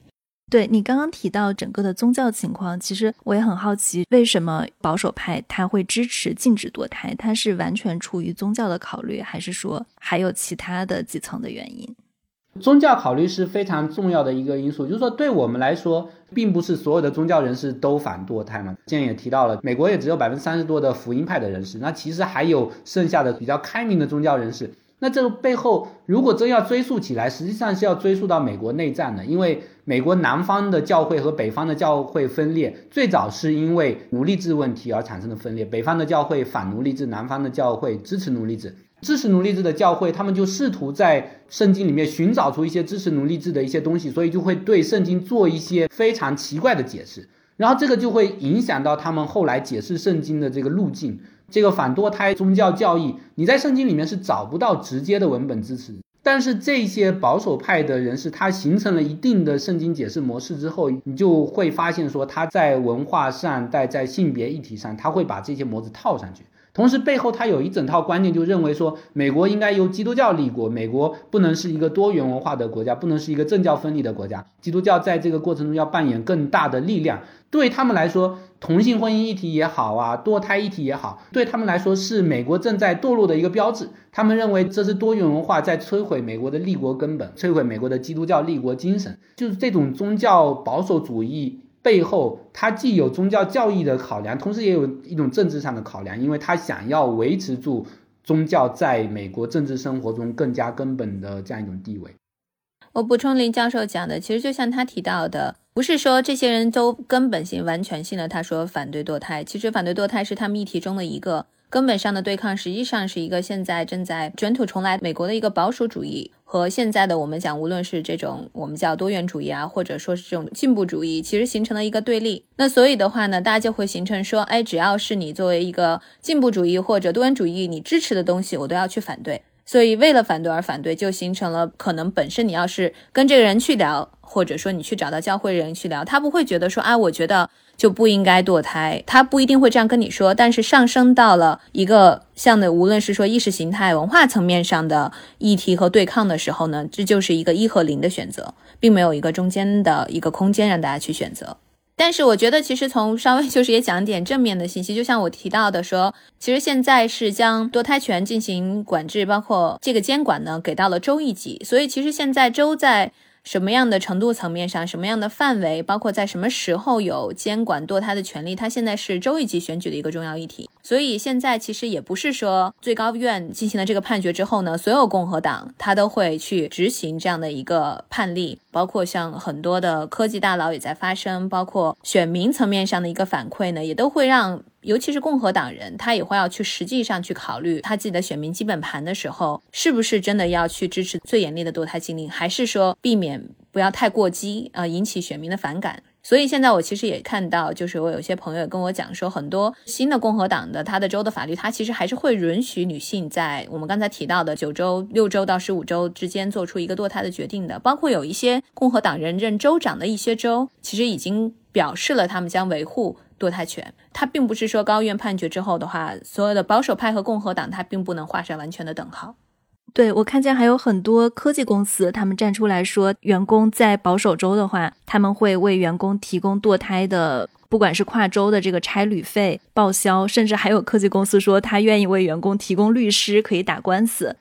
对你刚刚提到整个的宗教情况，其实我也很好奇，为什么保守派他会支持禁止堕胎？他是完全出于宗教的考虑，还是说还有其他的几层的原因？宗教考虑是非常重要的一个因素，就是说，对我们来说，并不是所有的宗教人士都反堕胎嘛。之前也提到了，美国也只有百分之三十多的福音派的人士，那其实还有剩下的比较开明的宗教人士。那这个背后，如果真要追溯起来，实际上是要追溯到美国内战的，因为美国南方的教会和北方的教会分裂，最早是因为奴隶制问题而产生的分裂。北方的教会反奴隶制，南方的教会支持奴隶制。支持奴隶制的教会，他们就试图在圣经里面寻找出一些支持奴隶制的一些东西，所以就会对圣经做一些非常奇怪的解释，然后这个就会影响到他们后来解释圣经的这个路径。这个反堕胎宗教教义，你在圣经里面是找不到直接的文本支持，但是这些保守派的人士，他形成了一定的圣经解释模式之后，你就会发现说他在文化上、在在性别议题上，他会把这些模子套上去。同时，背后他有一整套观念，就认为说，美国应该由基督教立国，美国不能是一个多元文化的国家，不能是一个政教分离的国家。基督教在这个过程中要扮演更大的力量。对他们来说，同性婚姻议题也好啊，堕胎议题也好，对他们来说是美国正在堕落的一个标志。他们认为这是多元文化在摧毁美国的立国根本，摧毁美国的基督教立国精神。就是这种宗教保守主义。背后，他既有宗教教义的考量，同时也有一种政治上的考量，因为他想要维持住宗教在美国政治生活中更加根本的这样一种地位。我补充林教授讲的，其实就像他提到的，不是说这些人都根本性、完全性的他说反对堕胎，其实反对堕胎是他们议题中的一个根本上的对抗，实际上是一个现在正在卷土重来美国的一个保守主义和现在的我们讲，无论是这种我们叫多元主义啊，或者说是这种进步主义，其实形成了一个对立。那所以的话呢，大家就会形成说，哎，只要是你作为一个进步主义或者多元主义你支持的东西，我都要去反对。所以为了反对而反对，就形成了可能本身你要是跟这个人去聊，或者说你去找到教会人去聊，他不会觉得说，啊，我觉得。就不应该堕胎，他不一定会这样跟你说。但是上升到了一个像的，无论是说意识形态、文化层面上的议题和对抗的时候呢，这就是一个一和零的选择，并没有一个中间的一个空间让大家去选择。但是我觉得，其实从稍微就是也讲点正面的信息，就像我提到的说，其实现在是将堕胎权进行管制，包括这个监管呢，给到了州一级，所以其实现在州在。什么样的程度层面上，什么样的范围，包括在什么时候有监管堕胎的权利，它现在是州一级选举的一个重要议题。所以现在其实也不是说最高院进行了这个判决之后呢，所有共和党他都会去执行这样的一个判例，包括像很多的科技大佬也在发声，包括选民层面上的一个反馈呢，也都会让。尤其是共和党人，他也会要去实际上去考虑他自己的选民基本盘的时候，是不是真的要去支持最严厉的堕胎禁令，还是说避免不要太过激啊，引起选民的反感？所以现在我其实也看到，就是我有些朋友跟我讲说，很多新的共和党的他的州的法律，他其实还是会允许女性在我们刚才提到的九周、六周到十五周之间做出一个堕胎的决定的。包括有一些共和党人任州长的一些州，其实已经表示了他们将维护。堕胎权，它并不是说高院判决之后的话，所有的保守派和共和党，它并不能画上完全的等号。对我看见还有很多科技公司，他们站出来说，员工在保守州的话，他们会为员工提供堕胎的，不管是跨州的这个差旅费报销，甚至还有科技公司说，他愿意为员工提供律师，可以打官司。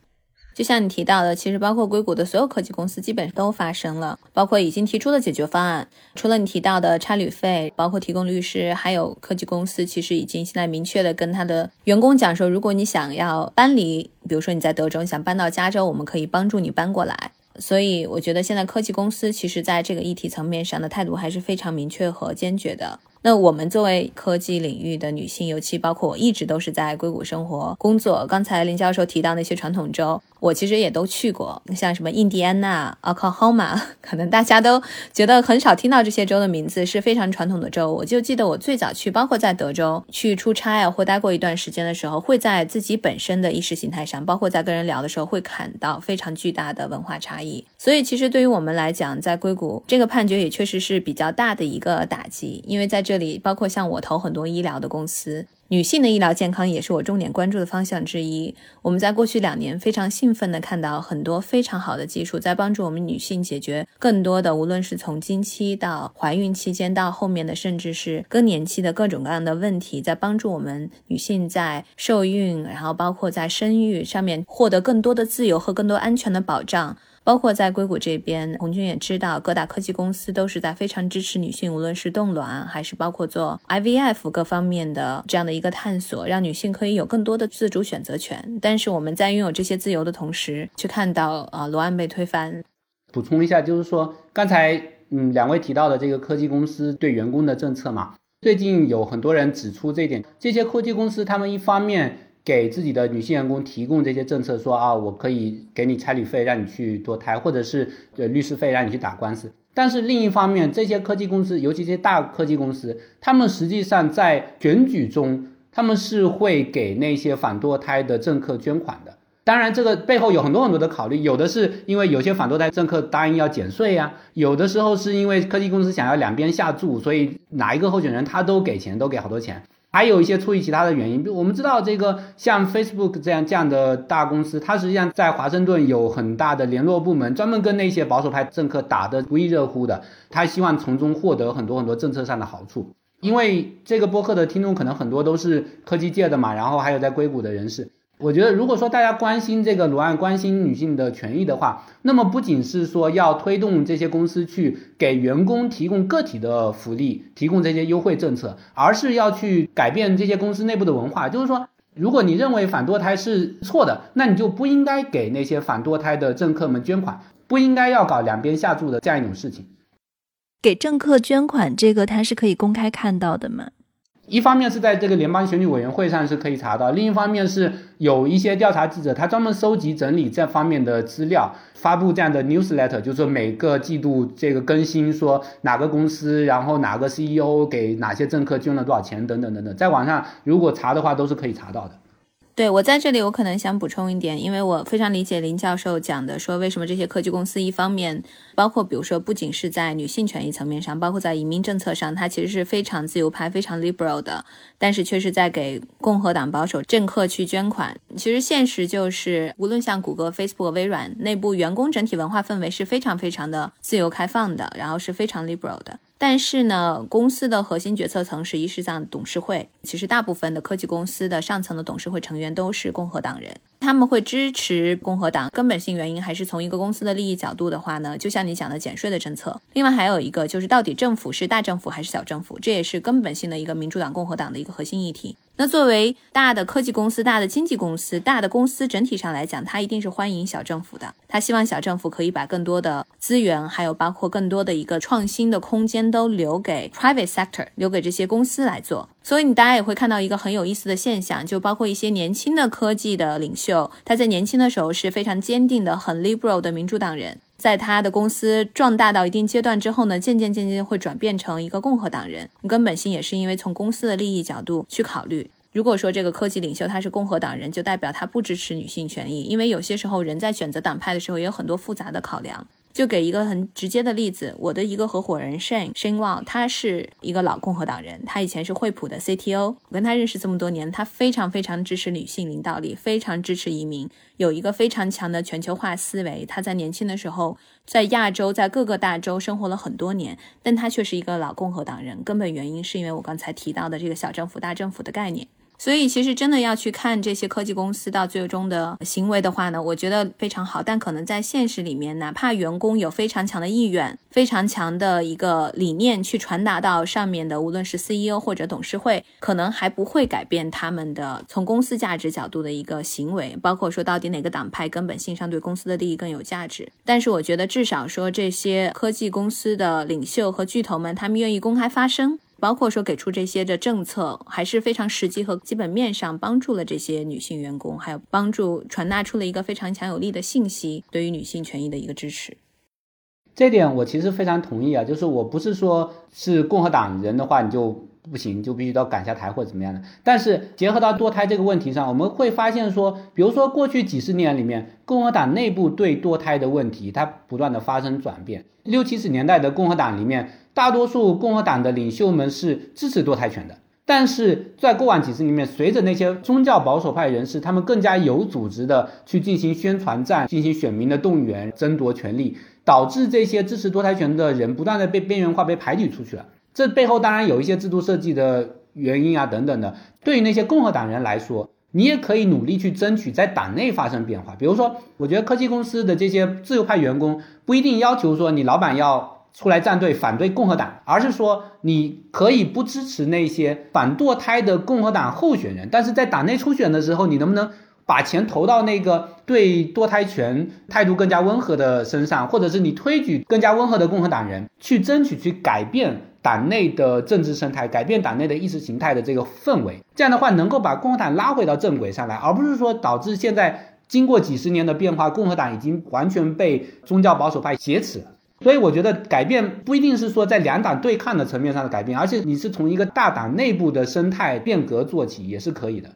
就像你提到的，其实包括硅谷的所有科技公司基本上都发生了，包括已经提出的解决方案。除了你提到的差旅费，包括提供律师，还有科技公司其实已经现在明确的跟他的员工讲说，如果你想要搬离，比如说你在德州，你想搬到加州，我们可以帮助你搬过来。所以我觉得现在科技公司其实在这个议题层面上的态度还是非常明确和坚决的。那我们作为科技领域的女性，尤其包括我一直都是在硅谷生活工作。刚才林教授提到那些传统州。我其实也都去过，像什么印第安纳、奥克拉荷马，可能大家都觉得很少听到这些州的名字，是非常传统的州。我就记得我最早去，包括在德州去出差啊，或待过一段时间的时候，会在自己本身的意识形态上，包括在跟人聊的时候，会看到非常巨大的文化差异。所以，其实对于我们来讲，在硅谷这个判决也确实是比较大的一个打击，因为在这里，包括像我投很多医疗的公司。女性的医疗健康也是我重点关注的方向之一。我们在过去两年非常兴奋地看到很多非常好的技术，在帮助我们女性解决更多的，无论是从经期到怀孕期间到后面的，甚至是更年期的各种各样的问题，在帮助我们女性在受孕，然后包括在生育上面获得更多的自由和更多安全的保障。包括在硅谷这边，红军也知道，各大科技公司都是在非常支持女性，无论是冻卵还是包括做 IVF 各方面的这样的一个探索，让女性可以有更多的自主选择权。但是我们在拥有这些自由的同时，去看到啊，罗案被推翻。补充一下，就是说刚才嗯两位提到的这个科技公司对员工的政策嘛，最近有很多人指出这一点，这些科技公司他们一方面。给自己的女性员工提供这些政策，说啊，我可以给你差旅费，让你去堕胎，或者是呃律师费，让你去打官司。但是另一方面，这些科技公司，尤其这些大科技公司，他们实际上在选举中，他们是会给那些反堕胎的政客捐款的。当然，这个背后有很多很多的考虑，有的是因为有些反堕胎政客答应要减税呀，有的时候是因为科技公司想要两边下注，所以哪一个候选人他都给钱，都给好多钱。还有一些出于其他的原因，比如我们知道这个像 Facebook 这样这样的大公司，它实际上在华盛顿有很大的联络部门，专门跟那些保守派政客打得不亦乐乎的。他希望从中获得很多很多政策上的好处。因为这个播客的听众可能很多都是科技界的嘛，然后还有在硅谷的人士。我觉得，如果说大家关心这个罗案，关心女性的权益的话，那么不仅是说要推动这些公司去给员工提供个体的福利，提供这些优惠政策，而是要去改变这些公司内部的文化。就是说，如果你认为反堕胎是错的，那你就不应该给那些反堕胎的政客们捐款，不应该要搞两边下注的这样一种事情。给政客捐款，这个他是可以公开看到的吗？一方面是在这个联邦选举委员会上是可以查到，另一方面是有一些调查记者他专门收集整理这方面的资料，发布这样的 newsletter，就是说每个季度这个更新说哪个公司，然后哪个 CEO 给哪些政客捐了多少钱等等等等，在网上如果查的话都是可以查到的。对我在这里，我可能想补充一点，因为我非常理解林教授讲的，说为什么这些科技公司一方面，包括比如说不仅是在女性权益层面上，包括在移民政策上，它其实是非常自由派、非常 liberal 的，但是却是在给共和党保守政客去捐款。其实现实就是，无论像谷歌、Facebook、微软内部员工整体文化氛围是非常非常的自由开放的，然后是非常 liberal 的。但是呢，公司的核心决策层是实际上董事会，其实大部分的科技公司的上层的董事会成员都是共和党人。他们会支持共和党，根本性原因还是从一个公司的利益角度的话呢，就像你讲的减税的政策。另外还有一个就是到底政府是大政府还是小政府，这也是根本性的一个民主党、共和党的一个核心议题。那作为大的科技公司、大的经纪公司、大的公司整体上来讲，它一定是欢迎小政府的。他希望小政府可以把更多的资源，还有包括更多的一个创新的空间都留给 private sector，留给这些公司来做。所以你大家也会看到一个很有意思的现象，就包括一些年轻的科技的领袖，他在年轻的时候是非常坚定的、很 liberal 的民主党人，在他的公司壮大到一定阶段之后呢，渐渐渐渐会转变成一个共和党人。根本性也是因为从公司的利益角度去考虑。如果说这个科技领袖他是共和党人，就代表他不支持女性权益，因为有些时候人在选择党派的时候也有很多复杂的考量。就给一个很直接的例子，我的一个合伙人 Shane Shane Wang，他是一个老共和党人，他以前是惠普的 CTO。我跟他认识这么多年，他非常非常支持女性领导力，非常支持移民，有一个非常强的全球化思维。他在年轻的时候在亚洲，在各个大洲生活了很多年，但他却是一个老共和党人。根本原因是因为我刚才提到的这个小政府大政府的概念。所以，其实真的要去看这些科技公司到最终的行为的话呢，我觉得非常好。但可能在现实里面，哪怕员工有非常强的意愿、非常强的一个理念去传达到上面的，无论是 CEO 或者董事会，可能还不会改变他们的从公司价值角度的一个行为，包括说到底哪个党派根本性上对公司的利益更有价值。但是，我觉得至少说这些科技公司的领袖和巨头们，他们愿意公开发声。包括说给出这些的政策还是非常实际和基本面上帮助了这些女性员工，还有帮助传达出了一个非常强有力的信息，对于女性权益的一个支持。这点我其实非常同意啊，就是我不是说是共和党人的话你就不行，就必须到赶下台或者怎么样的。但是结合到堕胎这个问题上，我们会发现说，比如说过去几十年里面，共和党内部对堕胎的问题它不断的发生转变。六七十年代的共和党里面。大多数共和党的领袖们是支持堕胎权的，但是在过往几十年里面，随着那些宗教保守派人士，他们更加有组织的去进行宣传战，进行选民的动员，争夺权力，导致这些支持堕胎权的人不断的被边缘化、被排挤出去了。这背后当然有一些制度设计的原因啊，等等的。对于那些共和党人来说，你也可以努力去争取在党内发生变化。比如说，我觉得科技公司的这些自由派员工不一定要求说你老板要。出来站队反对共和党，而是说你可以不支持那些反堕胎的共和党候选人，但是在党内初选的时候，你能不能把钱投到那个对堕胎权态度更加温和的身上，或者是你推举更加温和的共和党人去争取去改变党内的政治生态，改变党内的意识形态的这个氛围，这样的话能够把共和党拉回到正轨上来，而不是说导致现在经过几十年的变化，共和党已经完全被宗教保守派挟持了。所以我觉得改变不一定是说在两党对抗的层面上的改变，而且你是从一个大党内部的生态变革做起也是可以的。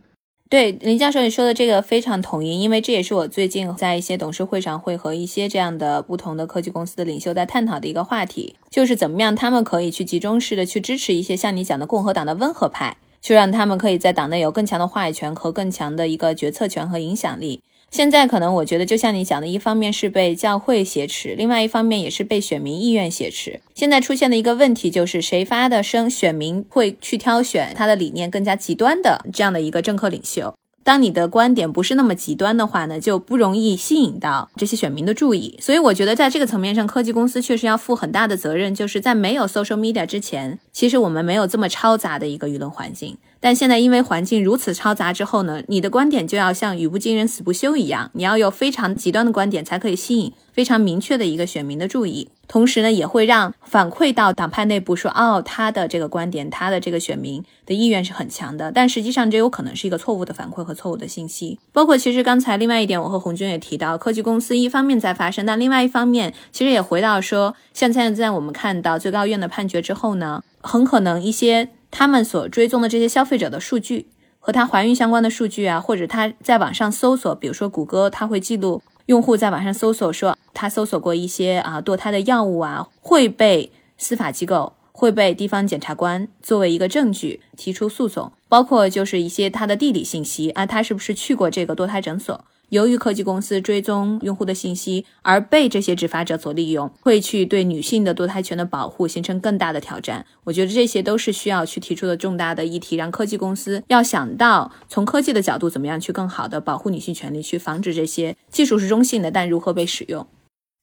对林教授你说的这个非常同意，因为这也是我最近在一些董事会上会和一些这样的不同的科技公司的领袖在探讨的一个话题，就是怎么样他们可以去集中式的去支持一些像你讲的共和党的温和派，去让他们可以在党内有更强的话语权和更强的一个决策权和影响力。现在可能我觉得，就像你讲的，一方面是被教会挟持，另外一方面也是被选民意愿挟持。现在出现的一个问题就是，谁发的声，选民会去挑选他的理念更加极端的这样的一个政客领袖。当你的观点不是那么极端的话呢，就不容易吸引到这些选民的注意。所以我觉得在这个层面上，科技公司确实要负很大的责任，就是在没有 social media 之前，其实我们没有这么嘈杂的一个舆论环境。但现在因为环境如此嘈杂之后呢，你的观点就要像语不惊人死不休一样，你要有非常极端的观点才可以吸引非常明确的一个选民的注意。同时呢，也会让反馈到党派内部说，哦，他的这个观点，他的这个选民的意愿是很强的。但实际上这有可能是一个错误的反馈和错误的信息。包括其实刚才另外一点，我和红军也提到，科技公司一方面在发生，但另外一方面其实也回到说，像现在我们看到最高院的判决之后呢，很可能一些。他们所追踪的这些消费者的数据和他怀孕相关的数据啊，或者他在网上搜索，比如说谷歌，他会记录用户在网上搜索说他搜索过一些啊堕胎的药物啊，会被司法机构会被地方检察官作为一个证据提出诉讼，包括就是一些他的地理信息啊，他是不是去过这个堕胎诊所。由于科技公司追踪用户的信息而被这些执法者所利用，会去对女性的堕胎权的保护形成更大的挑战。我觉得这些都是需要去提出的重大的议题，让科技公司要想到从科技的角度怎么样去更好的保护女性权利，去防止这些技术是中性的，但如何被使用。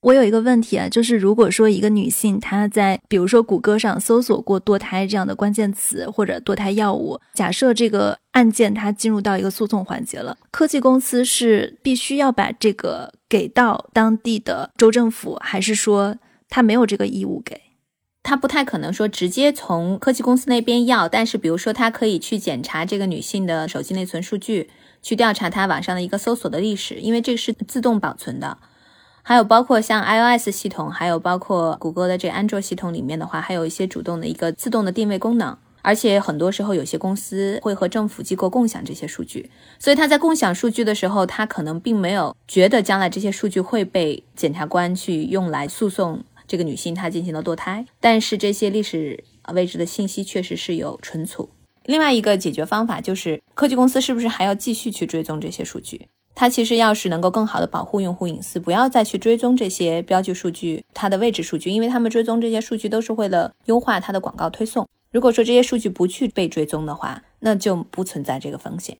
我有一个问题啊，就是如果说一个女性她在比如说谷歌上搜索过堕胎这样的关键词或者堕胎药物，假设这个案件它进入到一个诉讼环节了，科技公司是必须要把这个给到当地的州政府，还是说他没有这个义务给？他不太可能说直接从科技公司那边要，但是比如说他可以去检查这个女性的手机内存数据，去调查她网上的一个搜索的历史，因为这个是自动保存的。还有包括像 iOS 系统，还有包括谷歌的这安卓系统里面的话，还有一些主动的一个自动的定位功能。而且很多时候，有些公司会和政府机构共享这些数据，所以他在共享数据的时候，他可能并没有觉得将来这些数据会被检察官去用来诉讼这个女性她进行了堕胎。但是这些历史位置的信息确实是有存储。另外一个解决方法就是，科技公司是不是还要继续去追踪这些数据？它其实要是能够更好的保护用户隐私，不要再去追踪这些标记数据，它的位置数据，因为他们追踪这些数据都是为了优化它的广告推送。如果说这些数据不去被追踪的话，那就不存在这个风险。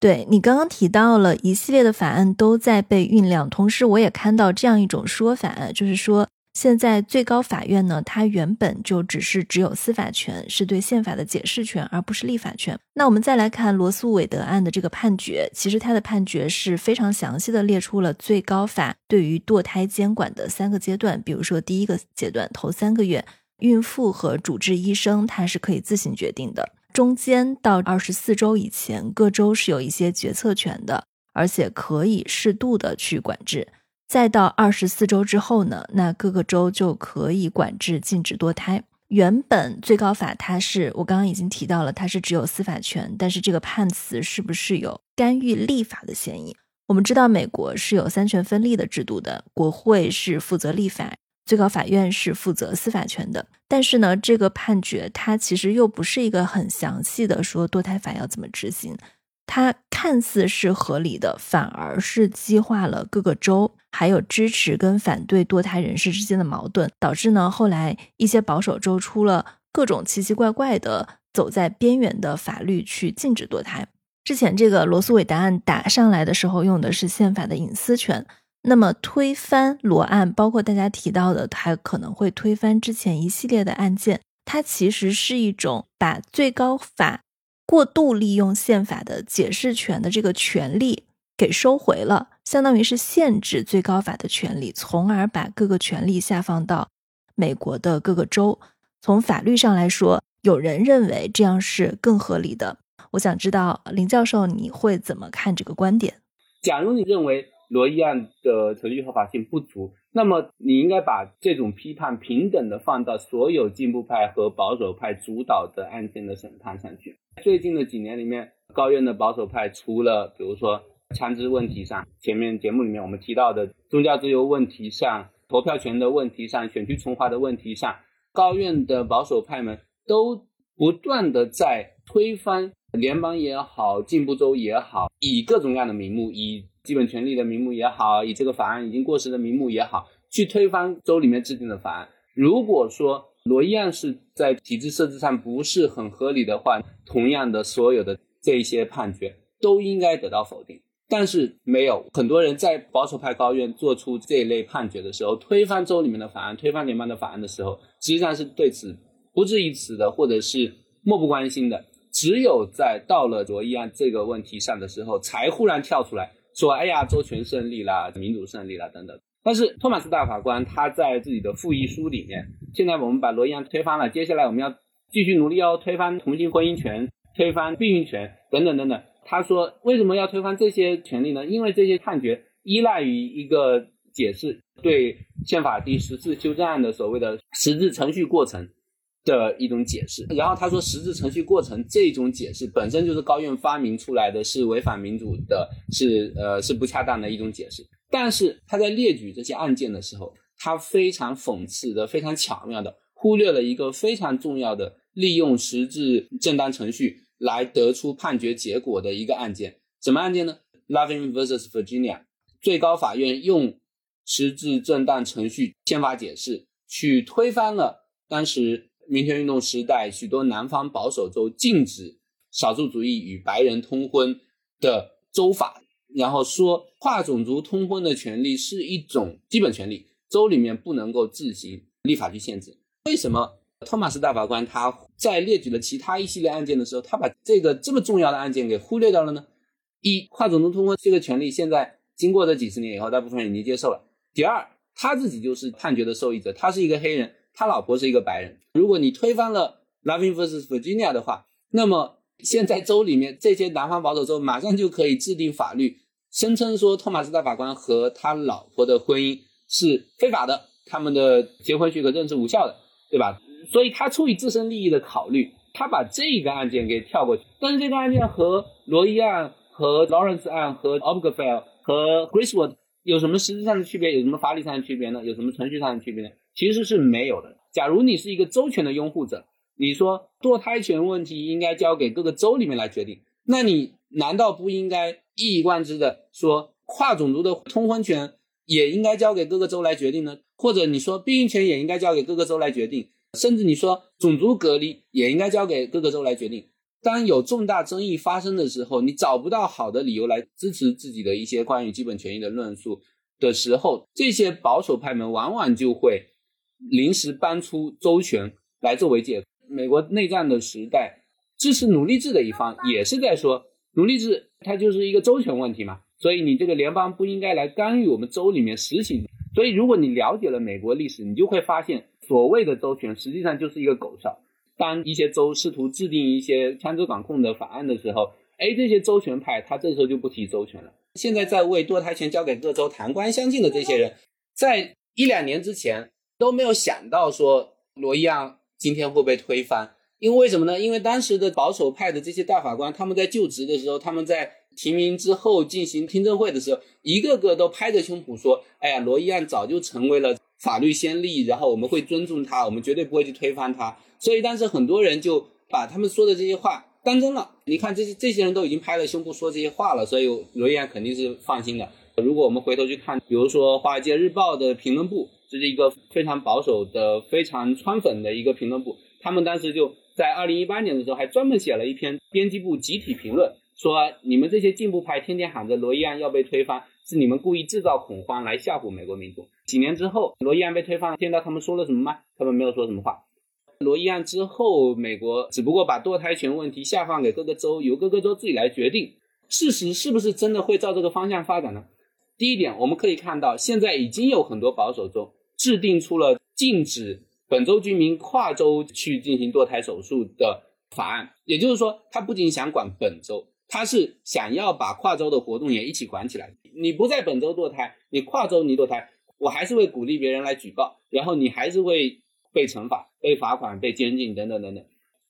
对你刚刚提到了一系列的法案都在被酝酿，同时我也看到这样一种说法，就是说。现在最高法院呢，它原本就只是只有司法权，是对宪法的解释权，而不是立法权。那我们再来看罗素韦德案的这个判决，其实它的判决是非常详细的列出了最高法对于堕胎监管的三个阶段。比如说，第一个阶段头三个月，孕妇和主治医生他是可以自行决定的；中间到二十四周以前，各州是有一些决策权的，而且可以适度的去管制。再到二十四周之后呢，那各个州就可以管制禁止堕胎。原本最高法它是我刚刚已经提到了，它是只有司法权，但是这个判词是不是有干预立法的嫌疑？我们知道美国是有三权分立的制度的，国会是负责立法，最高法院是负责司法权的。但是呢，这个判决它其实又不是一个很详细的说堕胎法要怎么执行。它看似是合理的，反而是激化了各个州还有支持跟反对堕胎人士之间的矛盾，导致呢后来一些保守州出了各种奇奇怪怪的走在边缘的法律去禁止堕胎。之前这个罗素韦答案打上来的时候用的是宪法的隐私权，那么推翻罗案，包括大家提到的，它可能会推翻之前一系列的案件，它其实是一种把最高法。过度利用宪法的解释权的这个权利给收回了，相当于是限制最高法的权利，从而把各个权利下放到美国的各个州。从法律上来说，有人认为这样是更合理的。我想知道林教授你会怎么看这个观点？假如你认为罗伊案的程序合法性不足。那么你应该把这种批判平等的放到所有进步派和保守派主导的案件的审判上去。最近的几年里面，高院的保守派除了比如说枪支问题上，前面节目里面我们提到的宗教自由问题上、投票权的问题上、选区重划的问题上，高院的保守派们都不断的在推翻联邦也好、进步州也好，以各种各样的名目以。基本权利的名目也好，以这个法案已经过时的名目也好，去推翻州里面制定的法案。如果说罗伊案是在体制设置上不是很合理的话，同样的所有的这一些判决都应该得到否定。但是没有很多人在保守派高院做出这一类判决的时候，推翻州里面的法案，推翻联邦的法案的时候，实际上是对此不置一词的，或者是漠不关心的。只有在到了罗伊案这个问题上的时候，才忽然跳出来说：“哎呀，周全胜利啦，民主胜利啦，等等。”但是托马斯大法官他在自己的复议书里面，现在我们把罗伊案推翻了，接下来我们要继续努力要推翻同性婚姻权、推翻避孕权等等等等。他说为什么要推翻这些权利呢？因为这些判决依赖于一个解释，对宪法第十次修正案的所谓的实质程序过程的一种解释。然后他说，实质程序过程这种解释本身就是高院发明出来的，是违反民主的，是呃是不恰当的一种解释。但是他在列举这些案件的时候，他非常讽刺的、非常巧妙的忽略了一个非常重要的利用实质正当程序来得出判决结果的一个案件。什么案件呢？Loving vs Virginia，最高法院用实质正当程序宪法解释去推翻了当时民权运动时代许多南方保守州禁止少数族裔与白人通婚的州法。然后说，跨种族通婚的权利是一种基本权利，州里面不能够自行立法去限制。为什么托马斯大法官他在列举了其他一系列案件的时候，他把这个这么重要的案件给忽略掉了呢？一，跨种族通婚这个权利现在经过这几十年以后，大部分人已经接受了。第二，他自己就是判决的受益者，他是一个黑人，他老婆是一个白人。如果你推翻了 Loving vs Virginia 的话，那么现在州里面这些南方保守州马上就可以制定法律。声称说托马斯大法官和他老婆的婚姻是非法的，他们的结婚许可证是无效的，对吧？所以他出于自身利益的考虑，他把这个案件给跳过去。但是这个案件和罗伊案、和 Lawrence 案、和 o b g e f e l 和 Griswold 有什么实质上的区别？有什么法理上的区别呢？有什么程序上的区别呢？其实是没有的。假如你是一个州权的拥护者，你说堕胎权问题应该交给各个州里面来决定，那你难道不应该？一以贯之的说，跨种族的通婚权也应该交给各个州来决定呢？或者你说避孕权也应该交给各个州来决定？甚至你说种族隔离也应该交给各个州来决定？当有重大争议发生的时候，你找不到好的理由来支持自己的一些关于基本权益的论述的时候，这些保守派们往往就会临时搬出州权来作为借口。美国内战的时代，支持奴隶制的一方也是在说。奴隶制它就是一个州权问题嘛，所以你这个联邦不应该来干预我们州里面实行。所以如果你了解了美国历史，你就会发现，所谓的州权实际上就是一个狗哨。当一些州试图制定一些枪支管控的法案的时候，哎，这些州权派他这时候就不提州权了。现在在为堕胎权交给各州弹冠相近的这些人，在一两年之前都没有想到说罗伊案今天会被推翻。因为为什么呢？因为当时的保守派的这些大法官，他们在就职的时候，他们在提名之后进行听证会的时候，一个个都拍着胸脯说：“哎呀，罗伊案早就成为了法律先例，然后我们会尊重他，我们绝对不会去推翻他。”所以当时很多人就把他们说的这些话当真了。你看，这些这些人都已经拍了胸脯说这些话了，所以罗伊案肯定是放心的。如果我们回头去看，比如说《华尔街日报》的评论部，这是一个非常保守的、非常川粉的一个评论部，他们当时就。在二零一八年的时候，还专门写了一篇编辑部集体评论，说你们这些进步派天天喊着罗伊案要被推翻，是你们故意制造恐慌来吓唬美国民众。几年之后，罗伊案被推翻了，见到他们说了什么吗？他们没有说什么话。罗伊案之后，美国只不过把堕胎权问题下放给各个州，由各个州自己来决定。事实是不是真的会照这个方向发展呢？第一点，我们可以看到，现在已经有很多保守州制定出了禁止。本州居民跨州去进行堕胎手术的法案，也就是说，他不仅想管本州，他是想要把跨州的活动也一起管起来。你不在本州堕胎，你跨州你堕胎，我还是会鼓励别人来举报，然后你还是会被惩罚、被罚款、被监禁等等等等。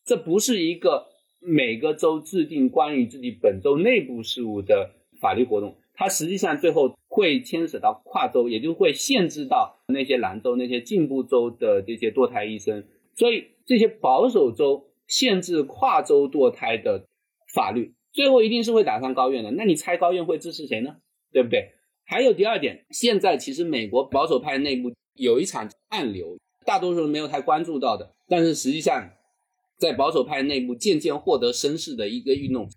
这不是一个每个州制定关于自己本州内部事务的法律活动。它实际上最后会牵扯到跨州，也就会限制到那些兰州、那些进步州的这些堕胎医生。所以这些保守州限制跨州堕胎的法律，最后一定是会打上高院的。那你猜高院会支持谁呢？对不对？还有第二点，现在其实美国保守派内部有一场暗流，大多数人没有太关注到的，但是实际上在保守派内部渐渐获得声势的一个运动。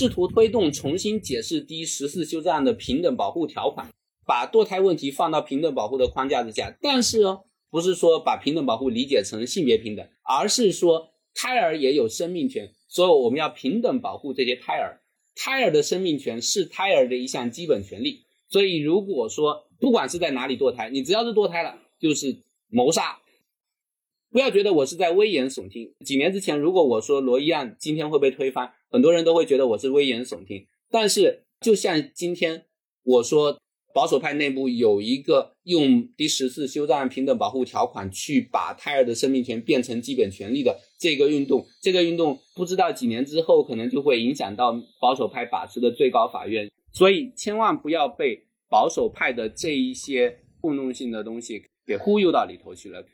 试图推动重新解释第十四修正案的平等保护条款，把堕胎问题放到平等保护的框架之下。但是哦，不是说把平等保护理解成性别平等，而是说胎儿也有生命权，所以我们要平等保护这些胎儿。胎儿的生命权是胎儿的一项基本权利。所以如果说不管是在哪里堕胎，你只要是堕胎了，就是谋杀。不要觉得我是在危言耸听。几年之前，如果我说罗伊案今天会被推翻，很多人都会觉得我是危言耸听。但是，就像今天我说，保守派内部有一个用第十四修正案平等保护条款去把胎儿的生命权变成基本权利的这个运动，这个运动不知道几年之后可能就会影响到保守派把持的最高法院。所以，千万不要被保守派的这一些糊弄性的东西给忽悠到里头去了。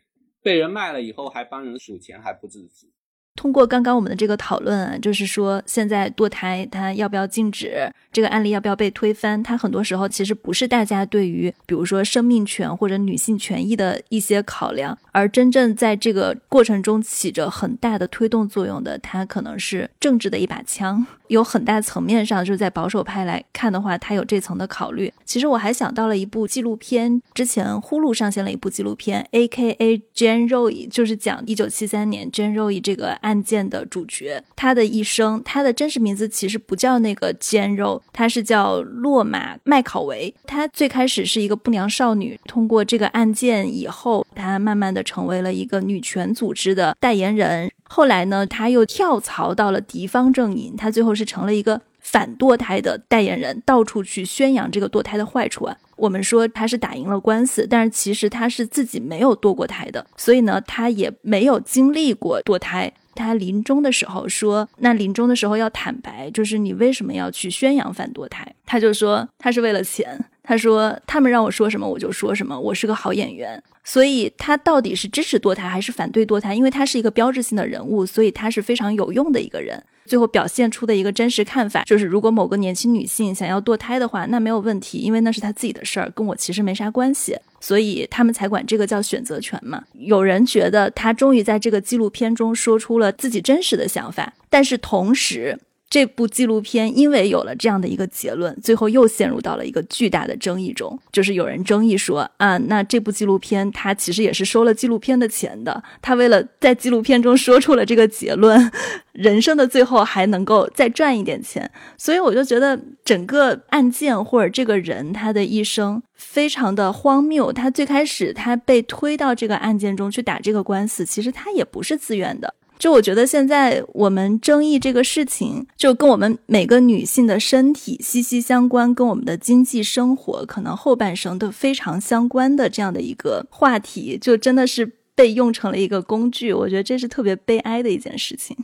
被人卖了以后，还帮人数钱，还不自知。通过刚刚我们的这个讨论啊，就是说现在堕胎它要不要禁止，这个案例要不要被推翻，它很多时候其实不是大家对于比如说生命权或者女性权益的一些考量，而真正在这个过程中起着很大的推动作用的，它可能是政治的一把枪。有很大层面上，就是在保守派来看的话，他有这层的考虑。其实我还想到了一部纪录片，之前呼噜上线了一部纪录片，A.K.A. Jane Roe，就是讲一九七三年 Jane Roe 这个。案件的主角，他的一生，他的真实名字其实不叫那个 gen roy，他是叫洛马麦考维。他最开始是一个不良少女，通过这个案件以后，他慢慢的成为了一个女权组织的代言人。后来呢，他又跳槽到了敌方阵营，他最后是成了一个反堕胎的代言人，到处去宣扬这个堕胎的坏处啊。我们说他是打赢了官司，但是其实他是自己没有堕过胎的，所以呢，他也没有经历过堕胎。他临终的时候说：“那临终的时候要坦白，就是你为什么要去宣扬反堕胎？”他就说他是为了钱。他说他们让我说什么我就说什么，我是个好演员。所以他到底是支持堕胎还是反对堕胎？因为他是一个标志性的人物，所以他是非常有用的一个人。最后表现出的一个真实看法就是，如果某个年轻女性想要堕胎的话，那没有问题，因为那是她自己的事儿，跟我其实没啥关系。所以他们才管这个叫选择权嘛。有人觉得她终于在这个纪录片中说出了自己真实的想法，但是同时。这部纪录片因为有了这样的一个结论，最后又陷入到了一个巨大的争议中。就是有人争议说啊，那这部纪录片它其实也是收了纪录片的钱的。他为了在纪录片中说出了这个结论，人生的最后还能够再赚一点钱。所以我就觉得整个案件或者这个人他的一生非常的荒谬。他最开始他被推到这个案件中去打这个官司，其实他也不是自愿的。就我觉得现在我们争议这个事情，就跟我们每个女性的身体息息相关，跟我们的经济生活可能后半生都非常相关的这样的一个话题，就真的是被用成了一个工具。我觉得这是特别悲哀的一件事情。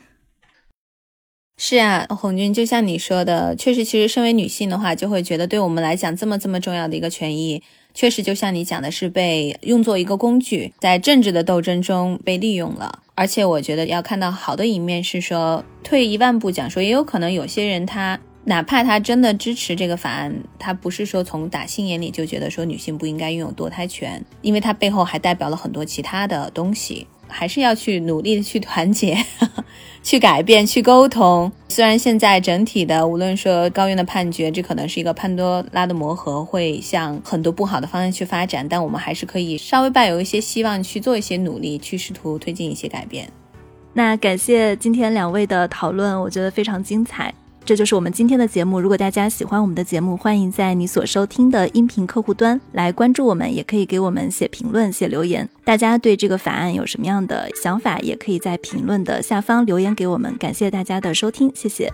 是啊，红军，就像你说的，确实，其实身为女性的话，就会觉得对我们来讲这么这么重要的一个权益，确实就像你讲的，是被用作一个工具，在政治的斗争中被利用了。而且我觉得要看到好的一面是说，退一万步讲说，也有可能有些人他哪怕他真的支持这个法案，他不是说从打心眼里就觉得说女性不应该拥有堕胎权，因为它背后还代表了很多其他的东西。还是要去努力的去团结，去改变，去沟通。虽然现在整体的，无论说高院的判决，这可能是一个潘多拉的魔盒，会向很多不好的方向去发展，但我们还是可以稍微抱有一些希望，去做一些努力，去试图推进一些改变。那感谢今天两位的讨论，我觉得非常精彩。这就是我们今天的节目。如果大家喜欢我们的节目，欢迎在你所收听的音频客户端来关注我们，也可以给我们写评论、写留言。大家对这个法案有什么样的想法，也可以在评论的下方留言给我们。感谢大家的收听，谢谢。